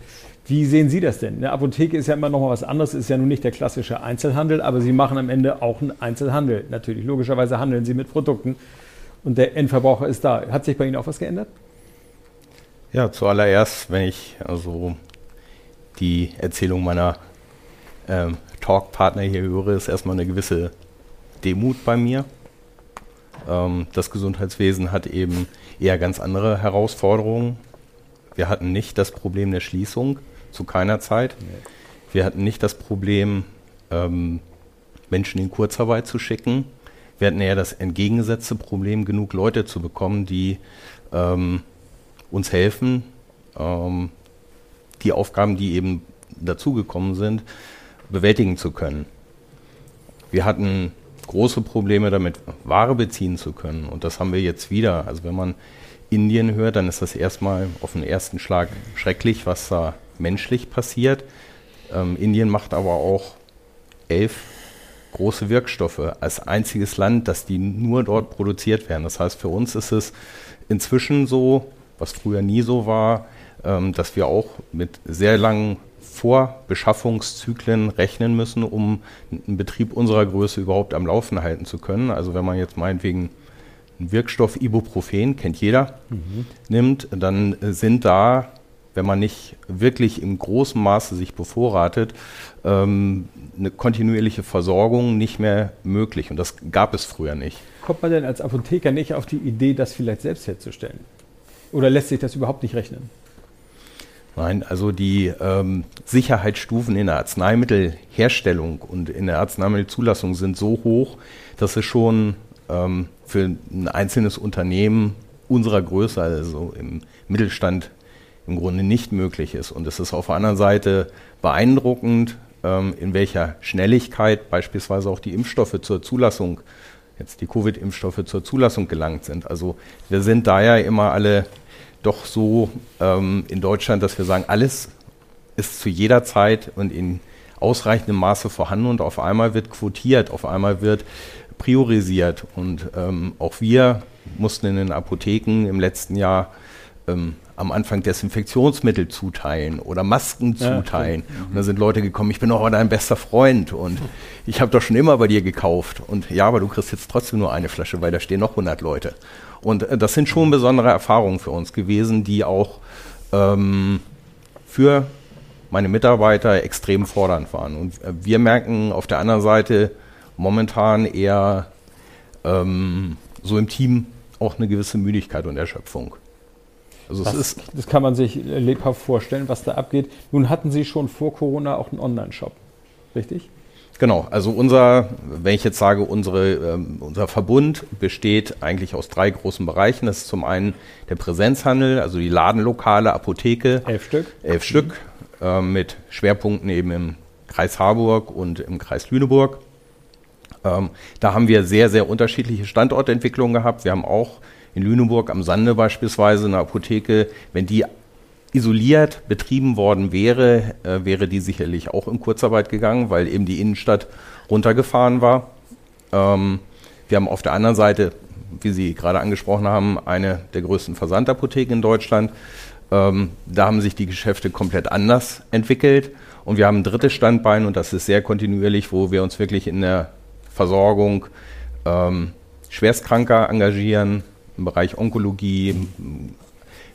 Speaker 4: wie sehen Sie das denn? Eine Apotheke ist ja immer noch mal was anderes, ist ja nun nicht der klassische Einzelhandel, aber Sie machen am Ende auch einen Einzelhandel. Natürlich, logischerweise handeln Sie mit Produkten und der Endverbraucher ist da. Hat sich bei Ihnen auch was geändert?
Speaker 8: Ja, zuallererst, wenn ich also die Erzählung meiner ähm, Talkpartner hier höre, ist erstmal eine gewisse Demut bei mir. Ähm, das Gesundheitswesen hat eben eher ganz andere Herausforderungen. Wir hatten nicht das Problem der Schließung, zu keiner Zeit. Wir hatten nicht das Problem, ähm, Menschen in Kurzarbeit zu schicken. Wir hatten eher das entgegengesetzte Problem, genug Leute zu bekommen, die ähm, uns helfen, ähm, die Aufgaben, die eben dazugekommen sind, bewältigen zu können. Wir hatten große Probleme damit, Ware beziehen zu können. Und das haben wir jetzt wieder. Also wenn man Indien hört, dann ist das erstmal auf den ersten Schlag schrecklich, was da menschlich passiert. Ähm, Indien macht aber auch elf große Wirkstoffe als einziges Land, dass die nur dort produziert werden. Das heißt, für uns ist es inzwischen so, was früher nie so war, ähm, dass wir auch mit sehr langen Vorbeschaffungszyklen rechnen müssen, um einen Betrieb unserer Größe überhaupt am Laufen halten zu können. Also wenn man jetzt meinetwegen einen Wirkstoff Ibuprofen, kennt jeder, mhm. nimmt, dann sind da, wenn man nicht wirklich im großen Maße sich bevorratet, ähm, eine kontinuierliche Versorgung nicht mehr möglich. Und das gab es früher nicht.
Speaker 4: Kommt man denn als Apotheker nicht auf die Idee, das vielleicht selbst herzustellen? Oder lässt sich das überhaupt nicht rechnen?
Speaker 8: Nein, also die ähm, Sicherheitsstufen in der Arzneimittelherstellung und in der Arzneimittelzulassung sind so hoch, dass es schon ähm, für ein einzelnes Unternehmen unserer Größe, also im Mittelstand, im Grunde nicht möglich ist. Und es ist auf der anderen Seite beeindruckend, ähm, in welcher Schnelligkeit beispielsweise auch die Impfstoffe zur Zulassung, jetzt die Covid-Impfstoffe zur Zulassung gelangt sind. Also wir sind da ja immer alle doch so ähm, in Deutschland, dass wir sagen, alles ist zu jeder Zeit und in ausreichendem Maße vorhanden und auf einmal wird quotiert, auf einmal wird priorisiert. Und ähm, auch wir mussten in den Apotheken im letzten Jahr am Anfang Desinfektionsmittel zuteilen oder Masken zuteilen. Ja, und da sind Leute gekommen, ich bin doch dein bester Freund und ich habe doch schon immer bei dir gekauft. Und ja, aber du kriegst jetzt trotzdem nur eine Flasche, weil da stehen noch 100 Leute. Und äh, das sind schon besondere Erfahrungen für uns gewesen, die auch ähm, für meine Mitarbeiter extrem fordernd waren. Und äh, wir merken auf der anderen Seite momentan eher ähm, so im Team auch eine gewisse Müdigkeit und Erschöpfung.
Speaker 4: Also das, ist das kann man sich lebhaft vorstellen, was da abgeht. Nun hatten Sie schon vor Corona auch einen Online-Shop, richtig?
Speaker 8: Genau, also unser, wenn ich jetzt sage, unsere, ähm, unser Verbund besteht eigentlich aus drei großen Bereichen. Das ist zum einen der Präsenzhandel, also die Ladenlokale, Apotheke.
Speaker 4: Elf Stück.
Speaker 8: Elf mhm. Stück äh, mit Schwerpunkten eben im Kreis Harburg und im Kreis Lüneburg. Ähm, da haben wir sehr, sehr unterschiedliche Standortentwicklungen gehabt. Wir haben auch in Lüneburg am Sande beispielsweise eine Apotheke, wenn die isoliert betrieben worden wäre, äh, wäre die sicherlich auch in Kurzarbeit gegangen, weil eben die Innenstadt runtergefahren war. Ähm, wir haben auf der anderen Seite, wie Sie gerade angesprochen haben, eine der größten Versandapotheken in Deutschland. Ähm, da haben sich die Geschäfte komplett anders entwickelt. Und wir haben ein drittes Standbein und das ist sehr kontinuierlich, wo wir uns wirklich in der Versorgung ähm, Schwerstkranker engagieren, im Bereich Onkologie, im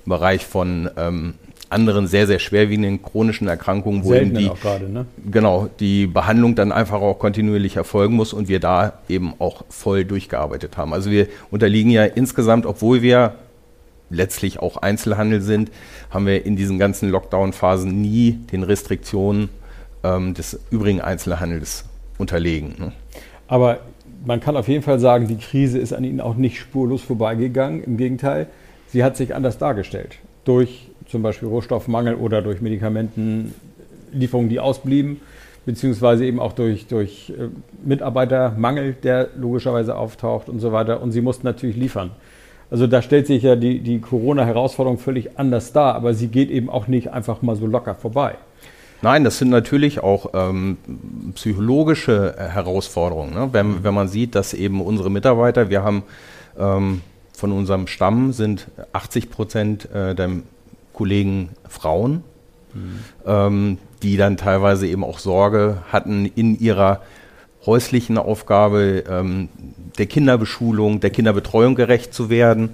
Speaker 8: Bereich von ähm, anderen sehr, sehr schwerwiegenden chronischen Erkrankungen, wo eben die, grade, ne? genau, die Behandlung dann einfach auch kontinuierlich erfolgen muss und wir da eben auch voll durchgearbeitet haben. Also wir unterliegen ja insgesamt, obwohl wir letztlich auch Einzelhandel sind, haben wir in diesen ganzen Lockdown-Phasen nie den Restriktionen ähm, des übrigen Einzelhandels unterlegen. Ne?
Speaker 4: Aber man kann auf jeden Fall sagen, die Krise ist an Ihnen auch nicht spurlos vorbeigegangen. Im Gegenteil, sie hat sich anders dargestellt. Durch zum Beispiel Rohstoffmangel oder durch Medikamentenlieferungen, die ausblieben, beziehungsweise eben auch durch, durch äh, Mitarbeitermangel, der logischerweise auftaucht und so weiter. Und sie mussten natürlich liefern. Also da stellt sich ja die, die Corona-Herausforderung völlig anders dar, aber sie geht eben auch nicht einfach mal so locker vorbei.
Speaker 8: Nein, das sind natürlich auch ähm, psychologische äh, Herausforderungen. Ne? Wenn, wenn man sieht, dass eben unsere Mitarbeiter, wir haben ähm, von unserem Stamm sind 80 Prozent äh, der Kollegen Frauen, mhm. ähm, die dann teilweise eben auch Sorge hatten in ihrer häuslichen Aufgabe ähm, der Kinderbeschulung, der Kinderbetreuung gerecht zu werden.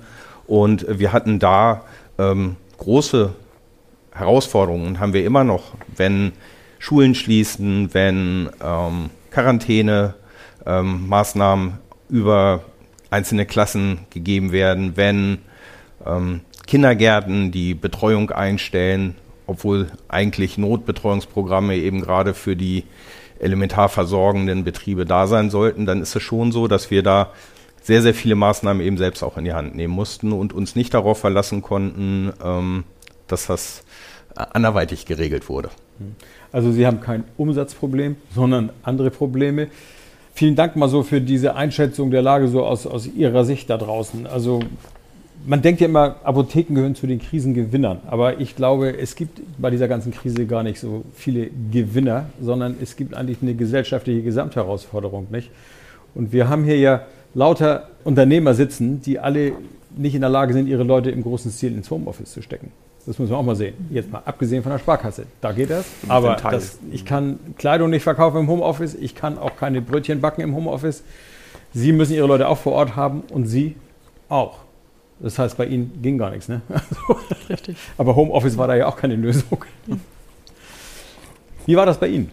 Speaker 8: Und wir hatten da ähm, große Herausforderungen, haben wir immer noch, wenn Schulen schließen, wenn ähm, Quarantäne, ähm, über einzelne Klassen gegeben werden, wenn ähm, Kindergärten die Betreuung einstellen, obwohl eigentlich Notbetreuungsprogramme eben gerade für die elementar versorgenden Betriebe da sein sollten, dann ist es schon so, dass wir da sehr, sehr viele Maßnahmen eben selbst auch in die Hand nehmen mussten und uns nicht darauf verlassen konnten, ähm, dass das anderweitig geregelt wurde.
Speaker 4: Also Sie haben kein Umsatzproblem, sondern andere Probleme. Vielen Dank mal so für diese Einschätzung der Lage so aus, aus Ihrer Sicht da draußen. Also man denkt ja immer, Apotheken gehören zu den Krisengewinnern. Aber ich glaube, es gibt bei dieser ganzen Krise gar nicht so viele Gewinner, sondern es gibt eigentlich eine gesellschaftliche Gesamtherausforderung. Nicht? Und wir haben hier ja lauter Unternehmer sitzen, die alle nicht in der Lage sind, ihre Leute im großen Stil ins Homeoffice zu stecken. Das muss man auch mal sehen. Jetzt mal abgesehen von der Sparkasse. Da geht das. Aber das, ich kann Kleidung nicht verkaufen im Homeoffice. Ich kann auch keine Brötchen backen im Homeoffice. Sie müssen Ihre Leute auch vor Ort haben und Sie auch. Das heißt, bei Ihnen ging gar nichts, ne? Also, Richtig. Aber Homeoffice war da ja auch keine Lösung. Wie war das bei Ihnen,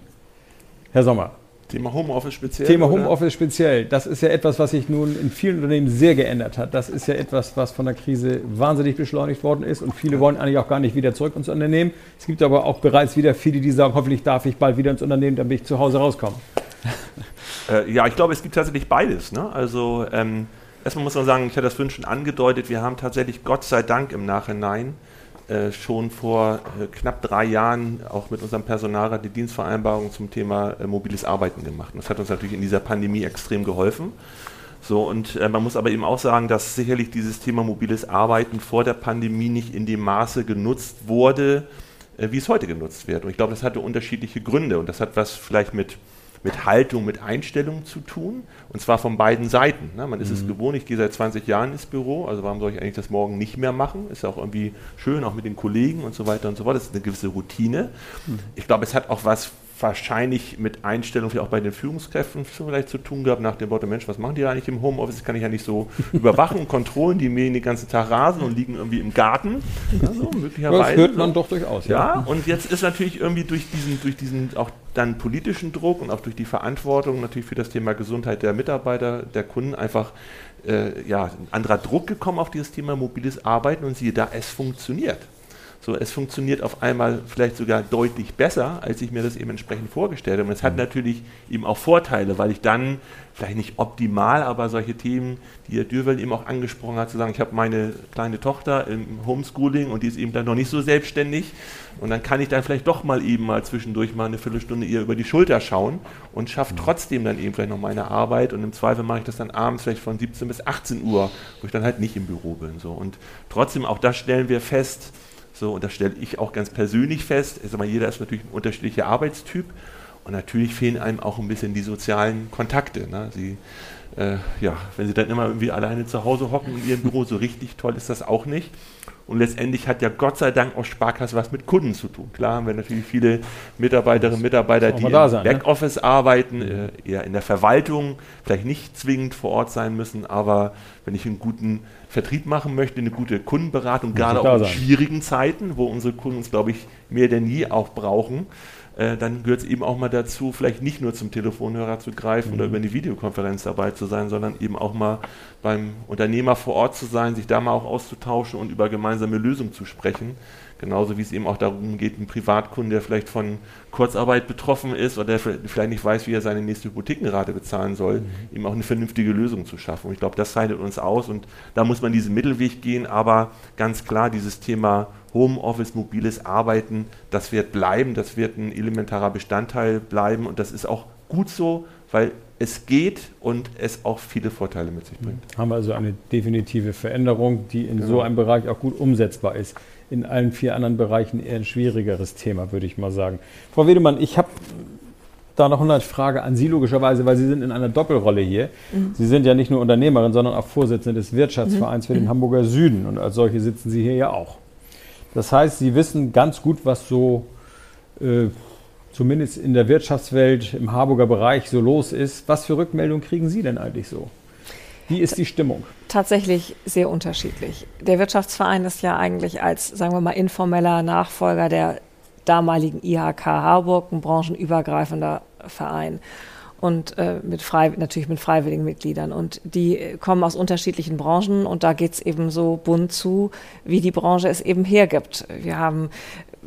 Speaker 4: Herr Sommer?
Speaker 1: Thema Homeoffice speziell.
Speaker 4: Thema Homeoffice speziell. Das ist ja etwas, was sich nun in vielen Unternehmen sehr geändert hat. Das ist ja etwas, was von der Krise wahnsinnig beschleunigt worden ist. Und viele wollen eigentlich auch gar nicht wieder zurück ins Unternehmen. Es gibt aber auch bereits wieder viele, die sagen, hoffentlich darf ich bald wieder ins Unternehmen, damit ich zu Hause rauskomme.
Speaker 1: Äh, ja, ich glaube, es gibt tatsächlich beides. Ne? Also ähm, erstmal muss man sagen, ich hatte das vorhin schon angedeutet, wir haben tatsächlich Gott sei Dank im Nachhinein äh, schon vor äh, knapp drei Jahren auch mit unserem Personalrat die Dienstvereinbarung zum Thema äh, mobiles Arbeiten gemacht. Und das hat uns natürlich in dieser Pandemie extrem geholfen. So, und äh, man muss aber eben auch sagen, dass sicherlich dieses Thema mobiles Arbeiten vor der Pandemie nicht in dem Maße genutzt wurde, äh, wie es heute genutzt wird. Und ich glaube, das hatte unterschiedliche Gründe und das hat was vielleicht mit mit Haltung, mit Einstellung zu tun. Und zwar von beiden Seiten. Ne? Man ist mhm. es gewohnt, ich gehe seit 20 Jahren ins Büro, also warum soll ich eigentlich das morgen nicht mehr machen? Ist ja auch irgendwie schön, auch mit den Kollegen und so weiter und so fort. Das ist eine gewisse Routine. Mhm. Ich glaube, es hat auch was wahrscheinlich mit Einstellung auch bei den Führungskräften vielleicht zu tun gehabt, nach dem Motto, Mensch, was machen die da eigentlich im Homeoffice? Das kann ich ja nicht so überwachen und kontrollen, die mähen den ganzen Tag Rasen und liegen irgendwie im Garten.
Speaker 4: Also, möglicherweise. Das hört man doch durchaus.
Speaker 1: Ja. ja, und jetzt ist natürlich irgendwie durch diesen, durch diesen auch dann politischen Druck und auch durch die Verantwortung natürlich für das Thema Gesundheit der Mitarbeiter, der Kunden einfach äh, ja, ein anderer Druck gekommen auf dieses Thema mobiles Arbeiten und siehe da, es funktioniert. So, es funktioniert auf einmal vielleicht sogar deutlich besser, als ich mir das eben entsprechend vorgestellt habe. Und es hat mhm. natürlich eben auch Vorteile, weil ich dann vielleicht nicht optimal, aber solche Themen, die Herr Dürwell eben auch angesprochen hat, zu sagen, ich habe meine kleine Tochter im Homeschooling und die ist eben dann noch nicht so selbstständig und dann kann ich dann vielleicht doch mal eben mal zwischendurch mal eine Viertelstunde ihr über die Schulter schauen und schaffe mhm. trotzdem dann eben vielleicht noch meine Arbeit und im Zweifel mache ich das dann abends vielleicht von 17 bis 18 Uhr, wo ich dann halt nicht im Büro bin. So. Und trotzdem, auch das stellen wir fest, so, und das stelle ich auch ganz persönlich fest. Mal, jeder ist natürlich ein unterschiedlicher Arbeitstyp. Und natürlich fehlen einem auch ein bisschen die sozialen Kontakte. Ne? Sie, äh, ja, wenn sie dann immer irgendwie alleine zu Hause hocken in ihrem Büro, so richtig toll ist das auch nicht. Und letztendlich hat ja Gott sei Dank auch Sparkasse was mit Kunden zu tun. Klar haben wir natürlich viele Mitarbeiterinnen und Mitarbeiter, die im sein, ne? Backoffice ne? arbeiten, äh, eher in der Verwaltung, vielleicht nicht zwingend vor Ort sein müssen, aber wenn ich einen guten Vertrieb machen möchte, eine gute Kundenberatung, gerade auch in sein. schwierigen Zeiten, wo unsere Kunden uns, glaube ich, mehr denn je auch brauchen, äh, dann gehört es eben auch mal dazu, vielleicht nicht nur zum Telefonhörer zu greifen mhm. oder über eine Videokonferenz dabei zu sein, sondern eben auch mal beim Unternehmer vor Ort zu sein, sich da mal auch auszutauschen und über gemeinsame Lösungen zu sprechen. Genauso wie es eben auch darum geht, ein Privatkunde, der vielleicht von Kurzarbeit betroffen ist oder der vielleicht nicht weiß, wie er seine nächste Hypothekenrate bezahlen soll, mhm. ihm auch eine vernünftige Lösung zu schaffen. Und ich glaube, das zeichnet uns aus und da muss man diesen Mittelweg gehen, aber ganz klar, dieses Thema Homeoffice, mobiles Arbeiten, das wird bleiben, das wird ein elementarer Bestandteil bleiben und das ist auch gut so, weil es geht und es auch viele Vorteile mit sich bringt.
Speaker 4: Haben wir also eine definitive Veränderung, die in genau. so einem Bereich auch gut umsetzbar ist in allen vier anderen Bereichen eher ein schwierigeres Thema, würde ich mal sagen. Frau Wedemann, ich habe da noch eine Frage an Sie logischerweise, weil Sie sind in einer Doppelrolle hier. Mhm. Sie sind ja nicht nur Unternehmerin, sondern auch Vorsitzende des Wirtschaftsvereins mhm. für den Hamburger Süden und als solche sitzen Sie hier ja auch. Das heißt, Sie wissen ganz gut, was so äh, zumindest in der Wirtschaftswelt im Harburger Bereich so los ist. Was für Rückmeldungen kriegen Sie denn eigentlich so? Wie ist die Stimmung?
Speaker 6: Tatsächlich sehr unterschiedlich. Der Wirtschaftsverein ist ja eigentlich als, sagen wir mal, informeller Nachfolger der damaligen IHK Harburg, ein branchenübergreifender Verein und äh, mit frei, natürlich mit freiwilligen Mitgliedern. Und die kommen aus unterschiedlichen Branchen und da geht es eben so bunt zu, wie die Branche es eben hergibt. Wir haben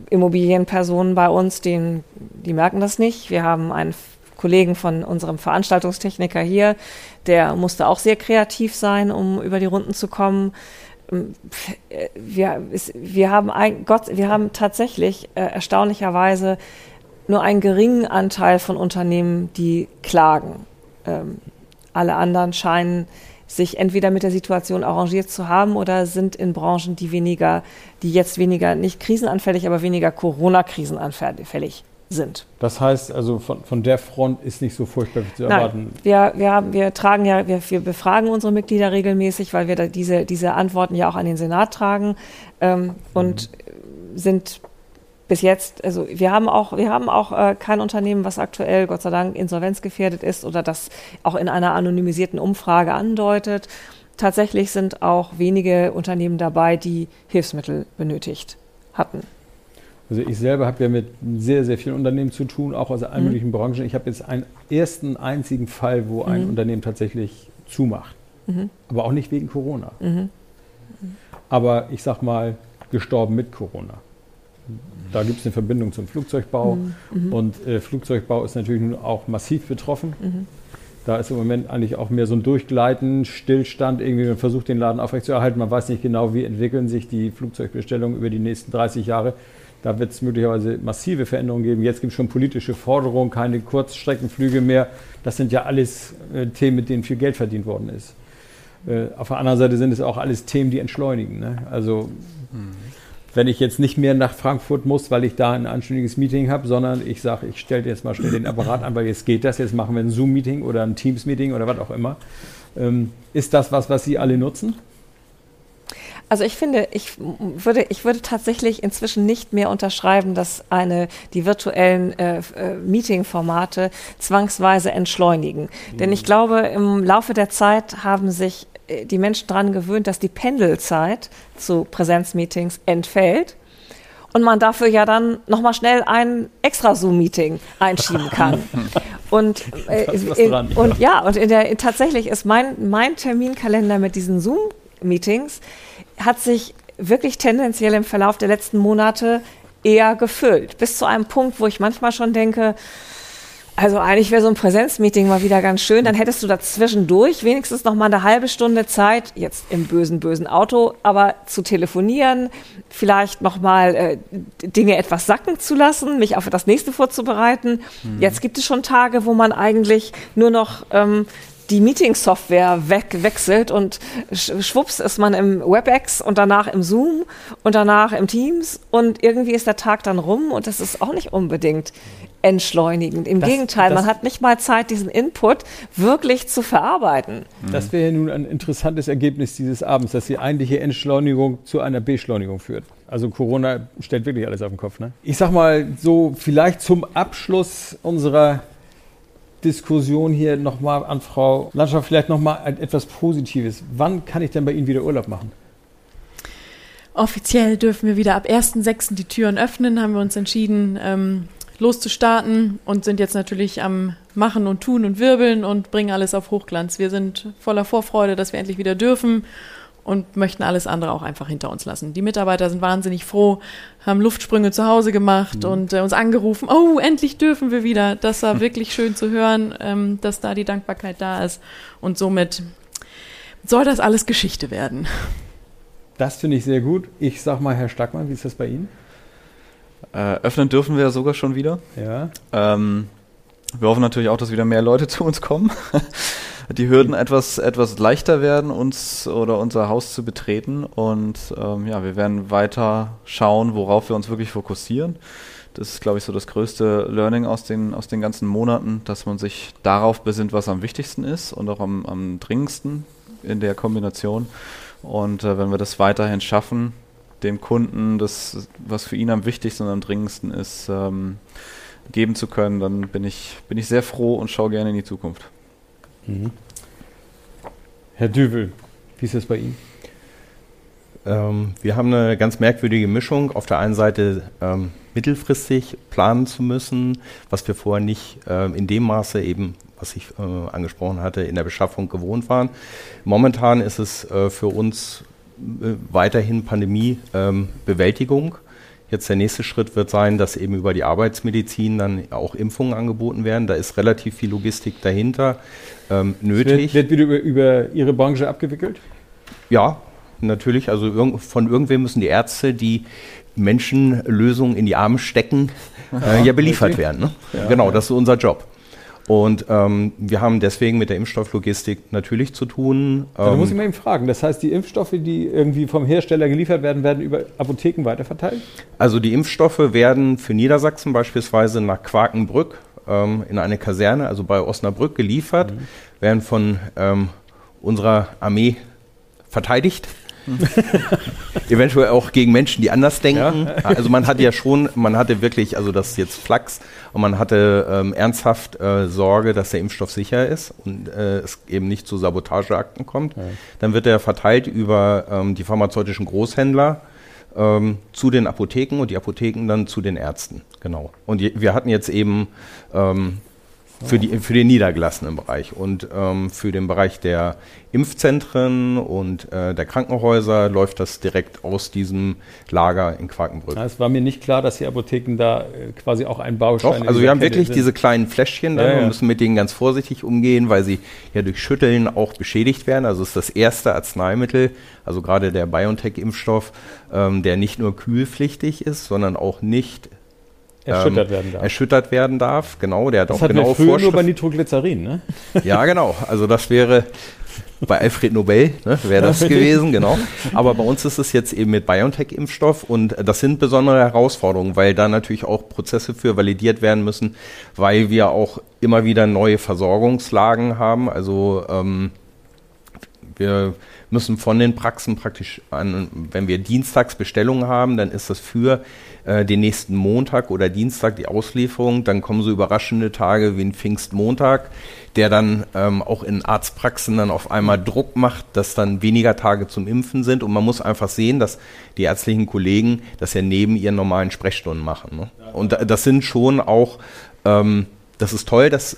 Speaker 6: Immobilienpersonen bei uns, die, die merken das nicht. Wir haben einen Kollegen von unserem Veranstaltungstechniker hier, der musste auch sehr kreativ sein, um über die Runden zu kommen. Ähm, wir, wir, haben, ein, Gott, wir haben tatsächlich äh, erstaunlicherweise nur einen geringen Anteil von Unternehmen, die klagen. Ähm, alle anderen scheinen sich entweder mit der Situation arrangiert zu haben oder sind in Branchen, die weniger, die jetzt weniger, nicht krisenanfällig, aber weniger Corona-krisenanfällig sind.
Speaker 4: Das heißt also, von, von der Front ist nicht so furchtbar zu erwarten.
Speaker 6: Nein, wir, wir, haben, wir tragen ja, wir, wir befragen unsere Mitglieder regelmäßig, weil wir da diese, diese Antworten ja auch an den Senat tragen ähm, und mhm. sind bis jetzt, also wir haben auch, wir haben auch äh, kein Unternehmen, was aktuell Gott sei Dank insolvenzgefährdet ist oder das auch in einer anonymisierten Umfrage andeutet. Tatsächlich sind auch wenige Unternehmen dabei, die Hilfsmittel benötigt hatten.
Speaker 4: Also ich selber habe ja mit sehr, sehr vielen Unternehmen zu tun, auch aus allen mhm. möglichen Branchen. Ich habe jetzt einen ersten einzigen Fall, wo ein mhm. Unternehmen tatsächlich zumacht. Mhm. Aber auch nicht wegen Corona. Mhm. Aber ich sag mal, gestorben mit Corona. Da gibt es eine Verbindung zum Flugzeugbau. Mhm. Mhm. Und äh, Flugzeugbau ist natürlich nun auch massiv betroffen. Da ist im Moment eigentlich auch mehr so ein Durchgleiten, Stillstand. Irgendwie man versucht, den Laden aufrechtzuerhalten. Man weiß nicht genau, wie entwickeln sich die Flugzeugbestellungen über die nächsten 30 Jahre. Da wird es möglicherweise massive Veränderungen geben. Jetzt gibt es schon politische Forderungen, keine Kurzstreckenflüge mehr. Das sind ja alles äh, Themen, mit denen viel Geld verdient worden ist. Äh, auf der anderen Seite sind es auch alles Themen, die entschleunigen. Ne? Also mhm. wenn ich jetzt nicht mehr nach Frankfurt muss, weil ich da ein anständiges Meeting habe, sondern ich sage, ich stelle jetzt mal schnell den Apparat an, weil jetzt geht das, jetzt machen wir ein Zoom-Meeting oder ein Teams-Meeting oder was auch immer. Ähm, ist das was, was Sie alle nutzen?
Speaker 6: Also ich finde, ich würde, ich würde tatsächlich inzwischen nicht mehr unterschreiben, dass eine die virtuellen äh, äh, Meeting-Formate zwangsweise entschleunigen. Mhm. Denn ich glaube, im Laufe der Zeit haben sich äh, die Menschen daran gewöhnt, dass die Pendelzeit zu Präsenzmeetings entfällt und man dafür ja dann nochmal schnell ein extra Zoom-Meeting einschieben kann. Und, äh, in, dran, und ja, und in der, tatsächlich ist mein, mein Terminkalender mit diesen Zoom-Meetings hat sich wirklich tendenziell im Verlauf der letzten Monate eher gefüllt. Bis zu einem Punkt, wo ich manchmal schon denke, also eigentlich wäre so ein Präsenzmeeting mal wieder ganz schön. Dann hättest du dazwischendurch wenigstens noch mal eine halbe Stunde Zeit, jetzt im bösen, bösen Auto, aber zu telefonieren, vielleicht noch mal äh, Dinge etwas sacken zu lassen, mich auf das nächste vorzubereiten. Mhm. Jetzt gibt es schon Tage, wo man eigentlich nur noch ähm, die Meeting-Software wegwechselt und schwupps ist man im WebEx und danach im Zoom und danach im Teams und irgendwie ist der Tag dann rum und das ist auch nicht unbedingt entschleunigend. Im das, Gegenteil, das, man hat nicht mal Zeit, diesen Input wirklich zu verarbeiten.
Speaker 4: Das wäre nun ein interessantes Ergebnis dieses Abends, dass die eigentliche Entschleunigung zu einer Beschleunigung führt. Also Corona stellt wirklich alles auf den Kopf. Ne? Ich sag mal so, vielleicht zum Abschluss unserer Diskussion hier nochmal an Frau Landschaft, vielleicht nochmal etwas Positives. Wann kann ich denn bei Ihnen wieder Urlaub machen?
Speaker 5: Offiziell dürfen wir wieder ab 1.6. die Türen öffnen, haben wir uns entschieden, ähm, loszustarten und sind jetzt natürlich am Machen und Tun und Wirbeln und bringen alles auf Hochglanz. Wir sind voller Vorfreude, dass wir endlich wieder dürfen und möchten alles andere auch einfach hinter uns lassen. Die Mitarbeiter sind wahnsinnig froh, haben Luftsprünge zu Hause gemacht mhm. und äh, uns angerufen, oh, endlich dürfen wir wieder. Das war wirklich schön zu hören, ähm, dass da die Dankbarkeit da ist. Und somit soll das alles Geschichte werden.
Speaker 4: Das finde ich sehr gut. Ich sag mal, Herr Stackmann, wie ist das bei Ihnen?
Speaker 7: Äh, öffnen dürfen wir ja sogar schon wieder.
Speaker 4: Ja.
Speaker 7: Ähm, wir hoffen natürlich auch, dass wieder mehr Leute zu uns kommen die Hürden etwas, etwas leichter werden, uns oder unser Haus zu betreten. Und ähm, ja, wir werden weiter schauen, worauf wir uns wirklich fokussieren. Das ist, glaube ich, so das größte Learning aus den, aus den ganzen Monaten, dass man sich darauf besinnt, was am wichtigsten ist und auch am, am dringendsten in der Kombination. Und äh, wenn wir das weiterhin schaffen, dem Kunden das, was für ihn am wichtigsten und am dringendsten ist, ähm, geben zu können, dann bin ich, bin ich sehr froh und schaue gerne in die Zukunft. Mhm.
Speaker 4: Herr Düvel, wie ist es bei Ihnen?
Speaker 8: Ähm, wir haben eine ganz merkwürdige Mischung. Auf der einen Seite ähm, mittelfristig planen zu müssen, was wir vorher nicht ähm, in dem Maße eben, was ich äh, angesprochen hatte, in der Beschaffung gewohnt waren. Momentan ist es äh, für uns äh, weiterhin Pandemiebewältigung. Ähm, Jetzt der nächste Schritt wird sein, dass eben über die Arbeitsmedizin dann auch Impfungen angeboten werden. Da ist relativ viel Logistik dahinter ähm, nötig.
Speaker 4: Wird, wird wieder über, über, Ihre Branche abgewickelt?
Speaker 8: Ja, natürlich. Also irg von irgendwem müssen die Ärzte, die Menschen Lösungen in die Arme stecken, äh, ja beliefert werden. Ne? Ja, genau, das ist unser Job. Und ähm, wir haben deswegen mit der Impfstofflogistik natürlich zu tun.
Speaker 4: Da muss ich
Speaker 8: Ähm,
Speaker 4: mal eben fragen. Das heißt, die Impfstoffe, die irgendwie vom Hersteller geliefert werden, werden über Apotheken weiterverteilt?
Speaker 8: Also die Impfstoffe werden für Niedersachsen beispielsweise nach Quakenbrück ähm, in eine Kaserne, also bei Osnabrück, geliefert, werden von ähm, unserer Armee verteidigt. Eventuell auch gegen Menschen, die anders denken. Also man hatte ja schon, man hatte wirklich, also das ist jetzt Flachs, und man hatte ähm, ernsthaft äh, Sorge, dass der Impfstoff sicher ist und äh, es eben nicht zu Sabotageakten kommt. Dann wird er verteilt über ähm, die pharmazeutischen Großhändler ähm, zu den Apotheken und die Apotheken dann zu den Ärzten. Genau. Und wir hatten jetzt eben ähm, für, die, für den niedergelassenen Bereich und ähm, für den Bereich der Impfzentren und äh, der Krankenhäuser läuft das direkt aus diesem Lager in Quakenbrück.
Speaker 4: Ja, es war mir nicht klar, dass die Apotheken da äh, quasi auch ein Baustein
Speaker 8: Doch, also wir haben
Speaker 4: Kette
Speaker 8: wirklich
Speaker 4: sind.
Speaker 8: diese kleinen Fläschchen dann
Speaker 4: Ja, ja.
Speaker 8: und müssen mit denen ganz vorsichtig umgehen, weil sie ja durch Schütteln auch beschädigt werden. Also es ist das erste Arzneimittel, also gerade der BioNTech-Impfstoff, ähm, der nicht nur kühlpflichtig ist, sondern auch nicht
Speaker 4: erschüttert
Speaker 8: ähm,
Speaker 4: werden darf.
Speaker 8: erschüttert werden darf. Genau, der hat
Speaker 4: Das
Speaker 8: auch genaue
Speaker 4: wir früher nur bei
Speaker 8: Vorschriften.
Speaker 4: Nitroglycerin, ne?
Speaker 8: Ja, genau. Also das wäre bei Alfred Nobel, ne, wäre das gewesen, genau. Aber bei uns ist es jetzt eben mit BioNTech-Impfstoff und das sind besondere Herausforderungen, weil da natürlich auch Prozesse für validiert werden müssen, weil wir auch immer wieder neue Versorgungslagen haben. Also ähm, wir müssen von den Praxen praktisch an, wenn wir dienstags Bestellungen haben, dann ist das für äh, den nächsten Montag oder Dienstag die Auslieferung. Dann kommen so überraschende Tage wie ein Pfingstmontag, der dann ähm, auch in Arztpraxen dann auf einmal Druck macht, dass dann weniger Tage zum Impfen sind. Und man muss einfach sehen, dass die ärztlichen Kollegen das ja neben ihren normalen Sprechstunden machen. Ne? Und da- das sind schon auch, ähm, das ist toll, dass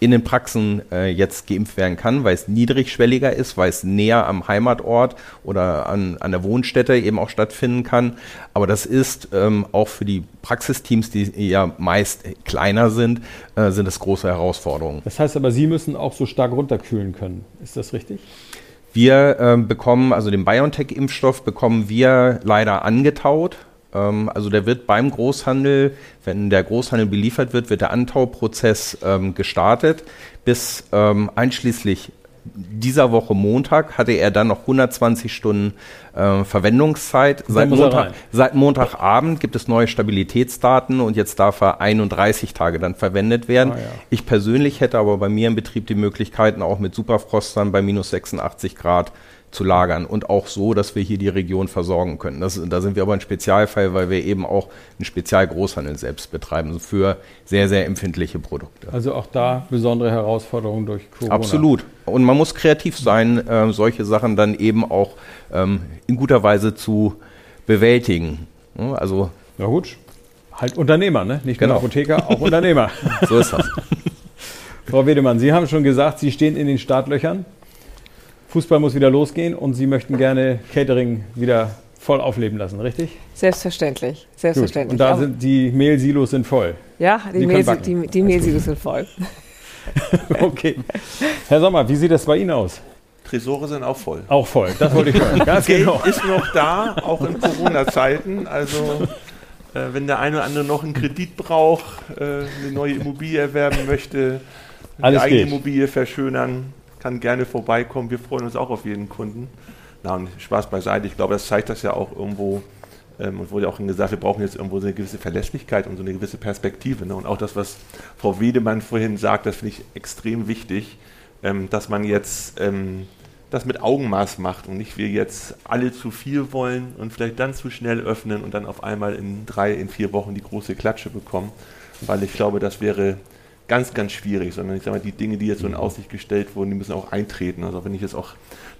Speaker 8: in den Praxen äh, jetzt geimpft werden kann, weil es niedrigschwelliger ist, weil es näher am Heimatort oder an, an der Wohnstätte eben auch stattfinden kann. Aber das ist ähm, auch für die Praxisteams, die ja meist kleiner sind, äh, sind es große Herausforderungen.
Speaker 4: Das heißt aber, Sie müssen auch so stark runterkühlen können. Ist das richtig?
Speaker 8: Wir ähm, bekommen, also den BioNTech-Impfstoff bekommen wir leider angetaut. Ähm, also der wird beim Großhandel, wenn der Großhandel beliefert wird, wird der Antauprozess ähm, gestartet. Bis ähm, einschließlich dieser Woche Montag hatte er dann noch 120 Stunden äh, Verwendungszeit. Seit, Montag, seit Montagabend gibt es neue Stabilitätsdaten und jetzt darf er 31 Tage dann verwendet werden.
Speaker 4: Ah, ja.
Speaker 8: Ich persönlich hätte aber bei mir im Betrieb die Möglichkeiten, auch mit Superfrostern bei minus 86 Grad zu lagern und auch so, dass wir hier die Region versorgen können. Das, da sind wir aber ein Spezialfall, weil wir eben auch einen Spezialgroßhandel selbst betreiben für sehr, sehr empfindliche Produkte.
Speaker 4: Also auch da besondere Herausforderungen durch Corona.
Speaker 8: Absolut. Und man muss kreativ sein, äh, solche Sachen dann eben auch ähm, in guter Weise zu bewältigen. Ja, Also
Speaker 4: Ja gut. Halt Unternehmer, ne? Nicht
Speaker 8: Genau.
Speaker 4: nur Apotheker, auch Unternehmer.
Speaker 8: so ist das.
Speaker 4: Frau Wedemann, Sie haben schon gesagt, Sie stehen in den Startlöchern. Fußball muss wieder losgehen und Sie möchten gerne Catering wieder voll aufleben lassen, richtig?
Speaker 6: Selbstverständlich,
Speaker 4: Gut.
Speaker 6: selbstverständlich.
Speaker 4: Und da
Speaker 6: Aber-
Speaker 4: sind die Mehlsilos sind voll.
Speaker 6: ja, die, Mehl, die, die Mehlsilos sind voll.
Speaker 4: Okay. Herr Sommer, wie sieht das bei Ihnen aus?
Speaker 1: Tresore sind auch voll.
Speaker 4: Auch voll. Das wollte ich hören. Ganz
Speaker 1: Geld
Speaker 4: genau.
Speaker 1: ist noch da, auch in Corona-Zeiten. Also äh, wenn der eine oder andere noch einen Kredit braucht, äh, eine neue Immobilie erwerben möchte,
Speaker 4: Alles
Speaker 1: die eigene
Speaker 4: geht.
Speaker 1: Immobilie verschönern, kann gerne vorbeikommen. Wir freuen uns auch auf jeden Kunden. Na und Spaß beiseite. Ich glaube, das zeigt das ja auch irgendwo. Ähm, und wurde auch gesagt, wir brauchen jetzt irgendwo so eine gewisse Verlässlichkeit und so eine gewisse Perspektive. Ne? Und auch das, was Frau Wedemann vorhin sagt, das finde ich extrem wichtig, ähm, dass man jetzt ähm, das mit Augenmaß macht und nicht wir jetzt alle zu viel wollen und vielleicht dann zu schnell öffnen und dann auf einmal in drei, in vier Wochen die große Klatsche bekommen. Weil ich glaube, das wäre ganz, ganz schwierig, sondern ich sage mal, die Dinge, die jetzt so in Aussicht gestellt wurden, die müssen auch eintreten. Also wenn ich jetzt auch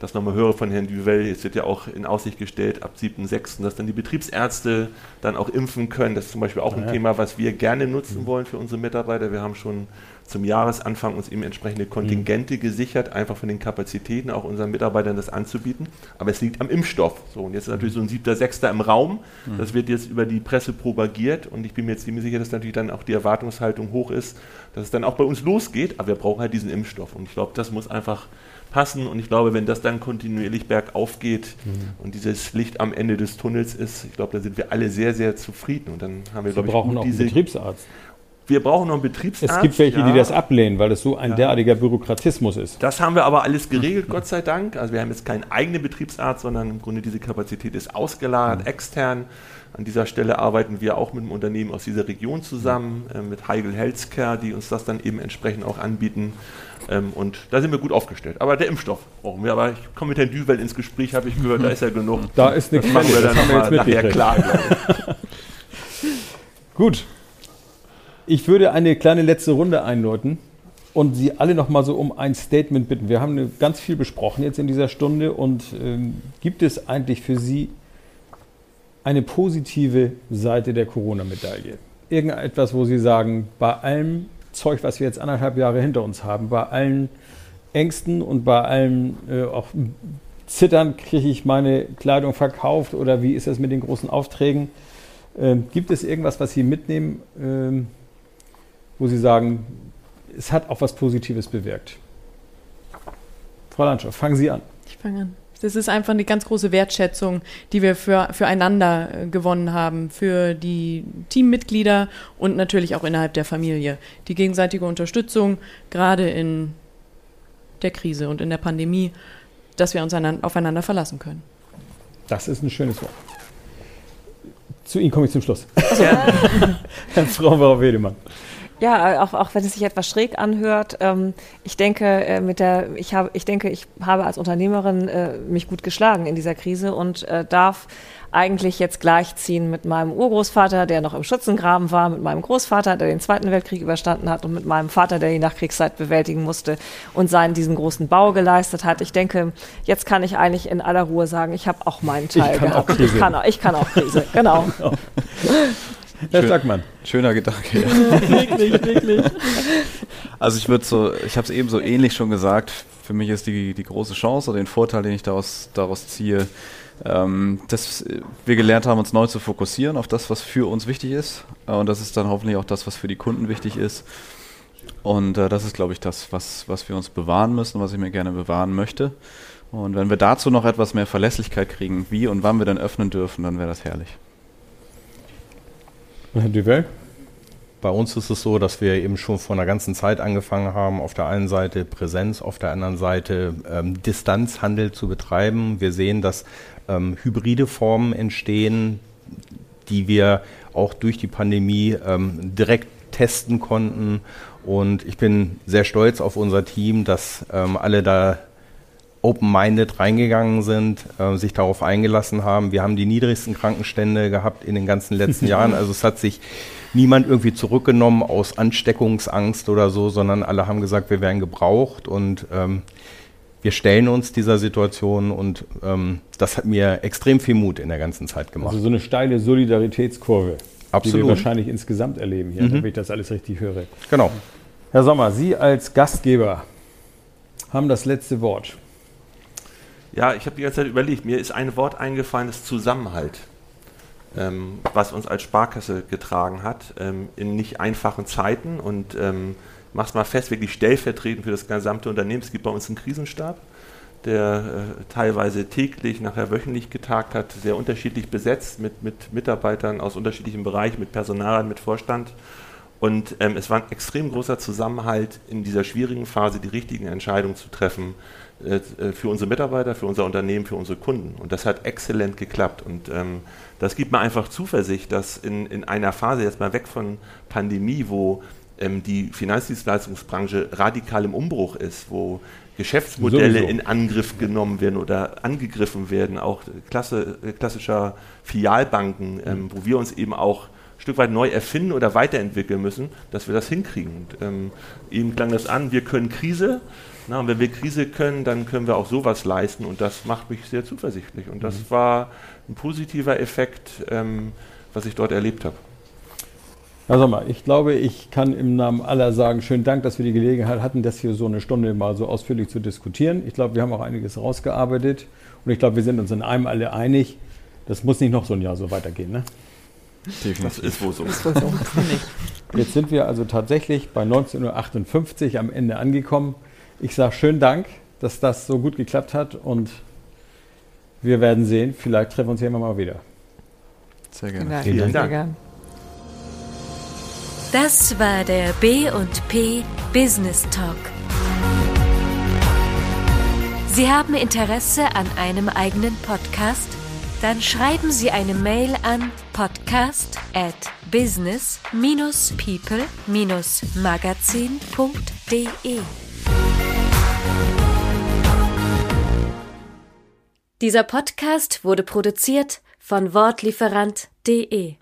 Speaker 1: das nochmal höre von Herrn Duvel, jetzt wird ja auch in Aussicht gestellt ab 7.6., dass dann die Betriebsärzte dann auch impfen können. Das ist zum Beispiel auch ein
Speaker 4: Ja.
Speaker 1: Thema, was wir gerne nutzen wollen für unsere Mitarbeiter. Wir haben schon zum Jahresanfang uns eben entsprechende Kontingente gesichert, einfach von den Kapazitäten auch unseren Mitarbeitern das anzubieten. Aber es liegt am Impfstoff. So, und jetzt ist natürlich so ein siebter, sechster im Raum. Das wird jetzt über die Presse propagiert und ich bin mir jetzt ziemlich sicher, dass natürlich dann auch die Erwartungshaltung hoch ist, dass es dann auch bei uns losgeht. Aber wir brauchen halt diesen Impfstoff. Und ich glaube, das muss einfach passen. Und ich glaube, wenn das dann kontinuierlich bergauf geht und dieses Licht am Ende des Tunnels ist, ich glaube, da sind wir alle sehr, sehr zufrieden. Und dann haben wir,
Speaker 4: Sie
Speaker 1: glaube ich,
Speaker 4: brauchen auch einen
Speaker 1: diese
Speaker 4: Betriebsarzt.
Speaker 1: Wir brauchen noch einen Betriebsarzt.
Speaker 4: Es gibt welche,
Speaker 1: ja.
Speaker 4: die das ablehnen, weil es so ein derartiger Bürokratismus ist.
Speaker 1: Das haben wir aber alles geregelt, Gott sei Dank. Also wir haben jetzt keinen eigenen Betriebsarzt, sondern im Grunde diese Kapazität ist ausgelagert, extern. An dieser Stelle arbeiten wir auch mit einem Unternehmen aus dieser Region zusammen, äh, mit Heigl Healthcare, die uns das dann eben entsprechend auch anbieten. Ähm, und da sind wir gut aufgestellt. Aber der Impfstoff brauchen wir. Aber ich komme mit Herrn Düvel ins Gespräch, habe ich gehört, da ist ja genug.
Speaker 4: Da ist eine
Speaker 1: Das machen wir dann
Speaker 4: haben wir
Speaker 1: noch
Speaker 4: jetzt
Speaker 1: mal nachher klar. glaube ich.
Speaker 4: Gut. Ich würde eine kleine letzte Runde einläuten und Sie alle noch mal so um ein Statement bitten. Wir haben ganz viel besprochen jetzt in dieser Stunde und ähm, gibt es eigentlich für Sie eine positive Seite der Corona-Medaille? Irgendetwas, wo Sie sagen, bei allem Zeug, was wir jetzt anderthalb Jahre hinter uns haben, bei allen Ängsten und bei allem äh, auch Zittern, kriege ich meine Kleidung verkauft oder wie ist das mit den großen Aufträgen? Ähm, gibt es irgendwas, was Sie mitnehmen, ähm, wo Sie sagen, es hat auch was Positives bewirkt? Frau Landschow, fangen Sie an.
Speaker 5: Ich fange an. Das ist einfach eine ganz große Wertschätzung, die wir für, füreinander äh, gewonnen haben, für die Teammitglieder und natürlich auch innerhalb der Familie. Die gegenseitige Unterstützung, gerade in der Krise und in der Pandemie, dass wir uns aufeinander verlassen können.
Speaker 4: Das ist ein schönes Wort. Zu Ihnen komme ich zum Schluss. Herr Frau Wedemann.
Speaker 6: Ja, auch, auch wenn es sich etwas schräg anhört. Ähm, ich denke, äh, mit der, ich habe, ich denke, ich habe als Unternehmerin äh, mich gut geschlagen in dieser Krise und äh, darf eigentlich jetzt gleichziehen mit meinem Urgroßvater, der noch im Schützengraben war, mit meinem Großvater, der den Zweiten Weltkrieg überstanden hat und mit meinem Vater, der die Nachkriegszeit bewältigen musste und seinen diesen großen Bau geleistet hat. Ich denke, jetzt kann ich eigentlich in aller Ruhe sagen, ich habe auch meinen Teil
Speaker 4: auch
Speaker 6: gehabt. Ich kann auch, ich kann auch Krise, genau.
Speaker 4: Herr
Speaker 7: Schön.
Speaker 4: Stackmann.
Speaker 7: Schöner Gedanke. Ja.
Speaker 5: wirklich, wirklich.
Speaker 7: Also ich würde so, ich habe es eben so ähnlich schon gesagt. Für mich ist die, die große Chance oder den Vorteil, den ich daraus, daraus ziehe, ähm, dass wir gelernt haben, uns neu zu fokussieren auf das, was für uns wichtig ist. Und das ist dann hoffentlich auch das, was für die Kunden wichtig ist. Und äh, das ist, glaube ich, das, was, was wir uns bewahren müssen, was ich mir gerne bewahren möchte. Und wenn wir dazu noch etwas mehr Verlässlichkeit kriegen, wie und wann wir dann öffnen dürfen, dann wäre das herrlich.
Speaker 4: Herr Duvel?
Speaker 8: Bei uns ist es so, dass wir eben schon vor einer ganzen Zeit angefangen haben, auf der einen Seite Präsenz, auf der anderen Seite ähm, Distanzhandel zu betreiben. Wir sehen, dass ähm, hybride Formen entstehen, die wir auch durch die Pandemie ähm, direkt testen konnten. Und ich bin sehr stolz auf unser Team, dass ähm, alle da open-minded reingegangen sind, äh, sich darauf eingelassen haben. Wir haben die niedrigsten Krankenstände gehabt in den ganzen letzten Jahren. Also es hat sich niemand irgendwie zurückgenommen aus Ansteckungsangst oder so, sondern alle haben gesagt, wir werden gebraucht und ähm, wir stellen uns dieser Situation und ähm, das hat mir extrem viel Mut in der ganzen Zeit gemacht.
Speaker 4: Also so eine steile Solidaritätskurve, die wir
Speaker 8: Absolut.
Speaker 4: wahrscheinlich insgesamt erleben hier,
Speaker 8: Mhm.
Speaker 4: wenn ich das alles richtig höre.
Speaker 8: Genau.
Speaker 4: Herr Sommer, Sie als Gastgeber haben das letzte Wort.
Speaker 1: Ja, ich habe die ganze Zeit überlegt, mir ist ein Wort eingefallen, das Zusammenhalt, ähm, was uns als Sparkasse getragen hat, ähm, in nicht einfachen Zeiten und ähm, mach's mal fest, wirklich stellvertretend für das gesamte Unternehmen. Es gibt bei uns einen Krisenstab, der äh, teilweise täglich, nachher wöchentlich getagt hat, sehr unterschiedlich besetzt mit, mit Mitarbeitern aus unterschiedlichen Bereichen, mit Personal, mit Vorstand. Und ähm, es war ein extrem großer Zusammenhalt in dieser schwierigen Phase, die richtigen Entscheidungen zu treffen äh, äh, für unsere Mitarbeiter, für unser Unternehmen, für unsere Kunden. Und das hat exzellent geklappt. Und ähm, das gibt mir einfach Zuversicht, dass in, in einer Phase, jetzt mal weg von Pandemie, wo ähm, die Finanzdienstleistungsbranche radikal im Umbruch ist, wo Geschäftsmodelle
Speaker 4: Sowieso.
Speaker 1: in Angriff genommen werden oder angegriffen werden, auch Klasse, klassischer Filialbanken, ähm, wo wir uns eben auch Stück weit neu erfinden oder weiterentwickeln müssen, dass wir das hinkriegen. Und, ähm, eben klang das an, wir können Krise. Na, und wenn wir Krise können, dann können wir auch sowas leisten und das macht mich sehr zuversichtlich. Und das war ein positiver Effekt, ähm, was ich dort erlebt habe.
Speaker 4: Herr Sommer, ich glaube, ich kann im Namen aller sagen, schönen Dank, dass wir die Gelegenheit hatten, das hier so eine Stunde mal so ausführlich zu diskutieren. Ich glaube, wir haben auch einiges rausgearbeitet und ich glaube, wir sind uns in einem alle einig, das muss nicht noch so ein Jahr so weitergehen. Ne?
Speaker 1: Das ist wohl so.
Speaker 4: Jetzt sind wir also tatsächlich bei 19.58 Uhr am Ende angekommen. Ich sage schönen Dank, dass das so gut geklappt hat und wir werden sehen, vielleicht treffen wir uns hier immer mal wieder.
Speaker 7: Sehr gerne.
Speaker 6: Vielen Dank.
Speaker 8: Vielen
Speaker 6: Sehr
Speaker 8: Dank.
Speaker 6: gern.
Speaker 2: Das war der B&P Business Talk. Sie haben Interesse an einem eigenen Podcast? Dann schreiben Sie eine Mail an podcast at business-people-magazin.de. Dieser Podcast wurde produziert von Wortlieferant.de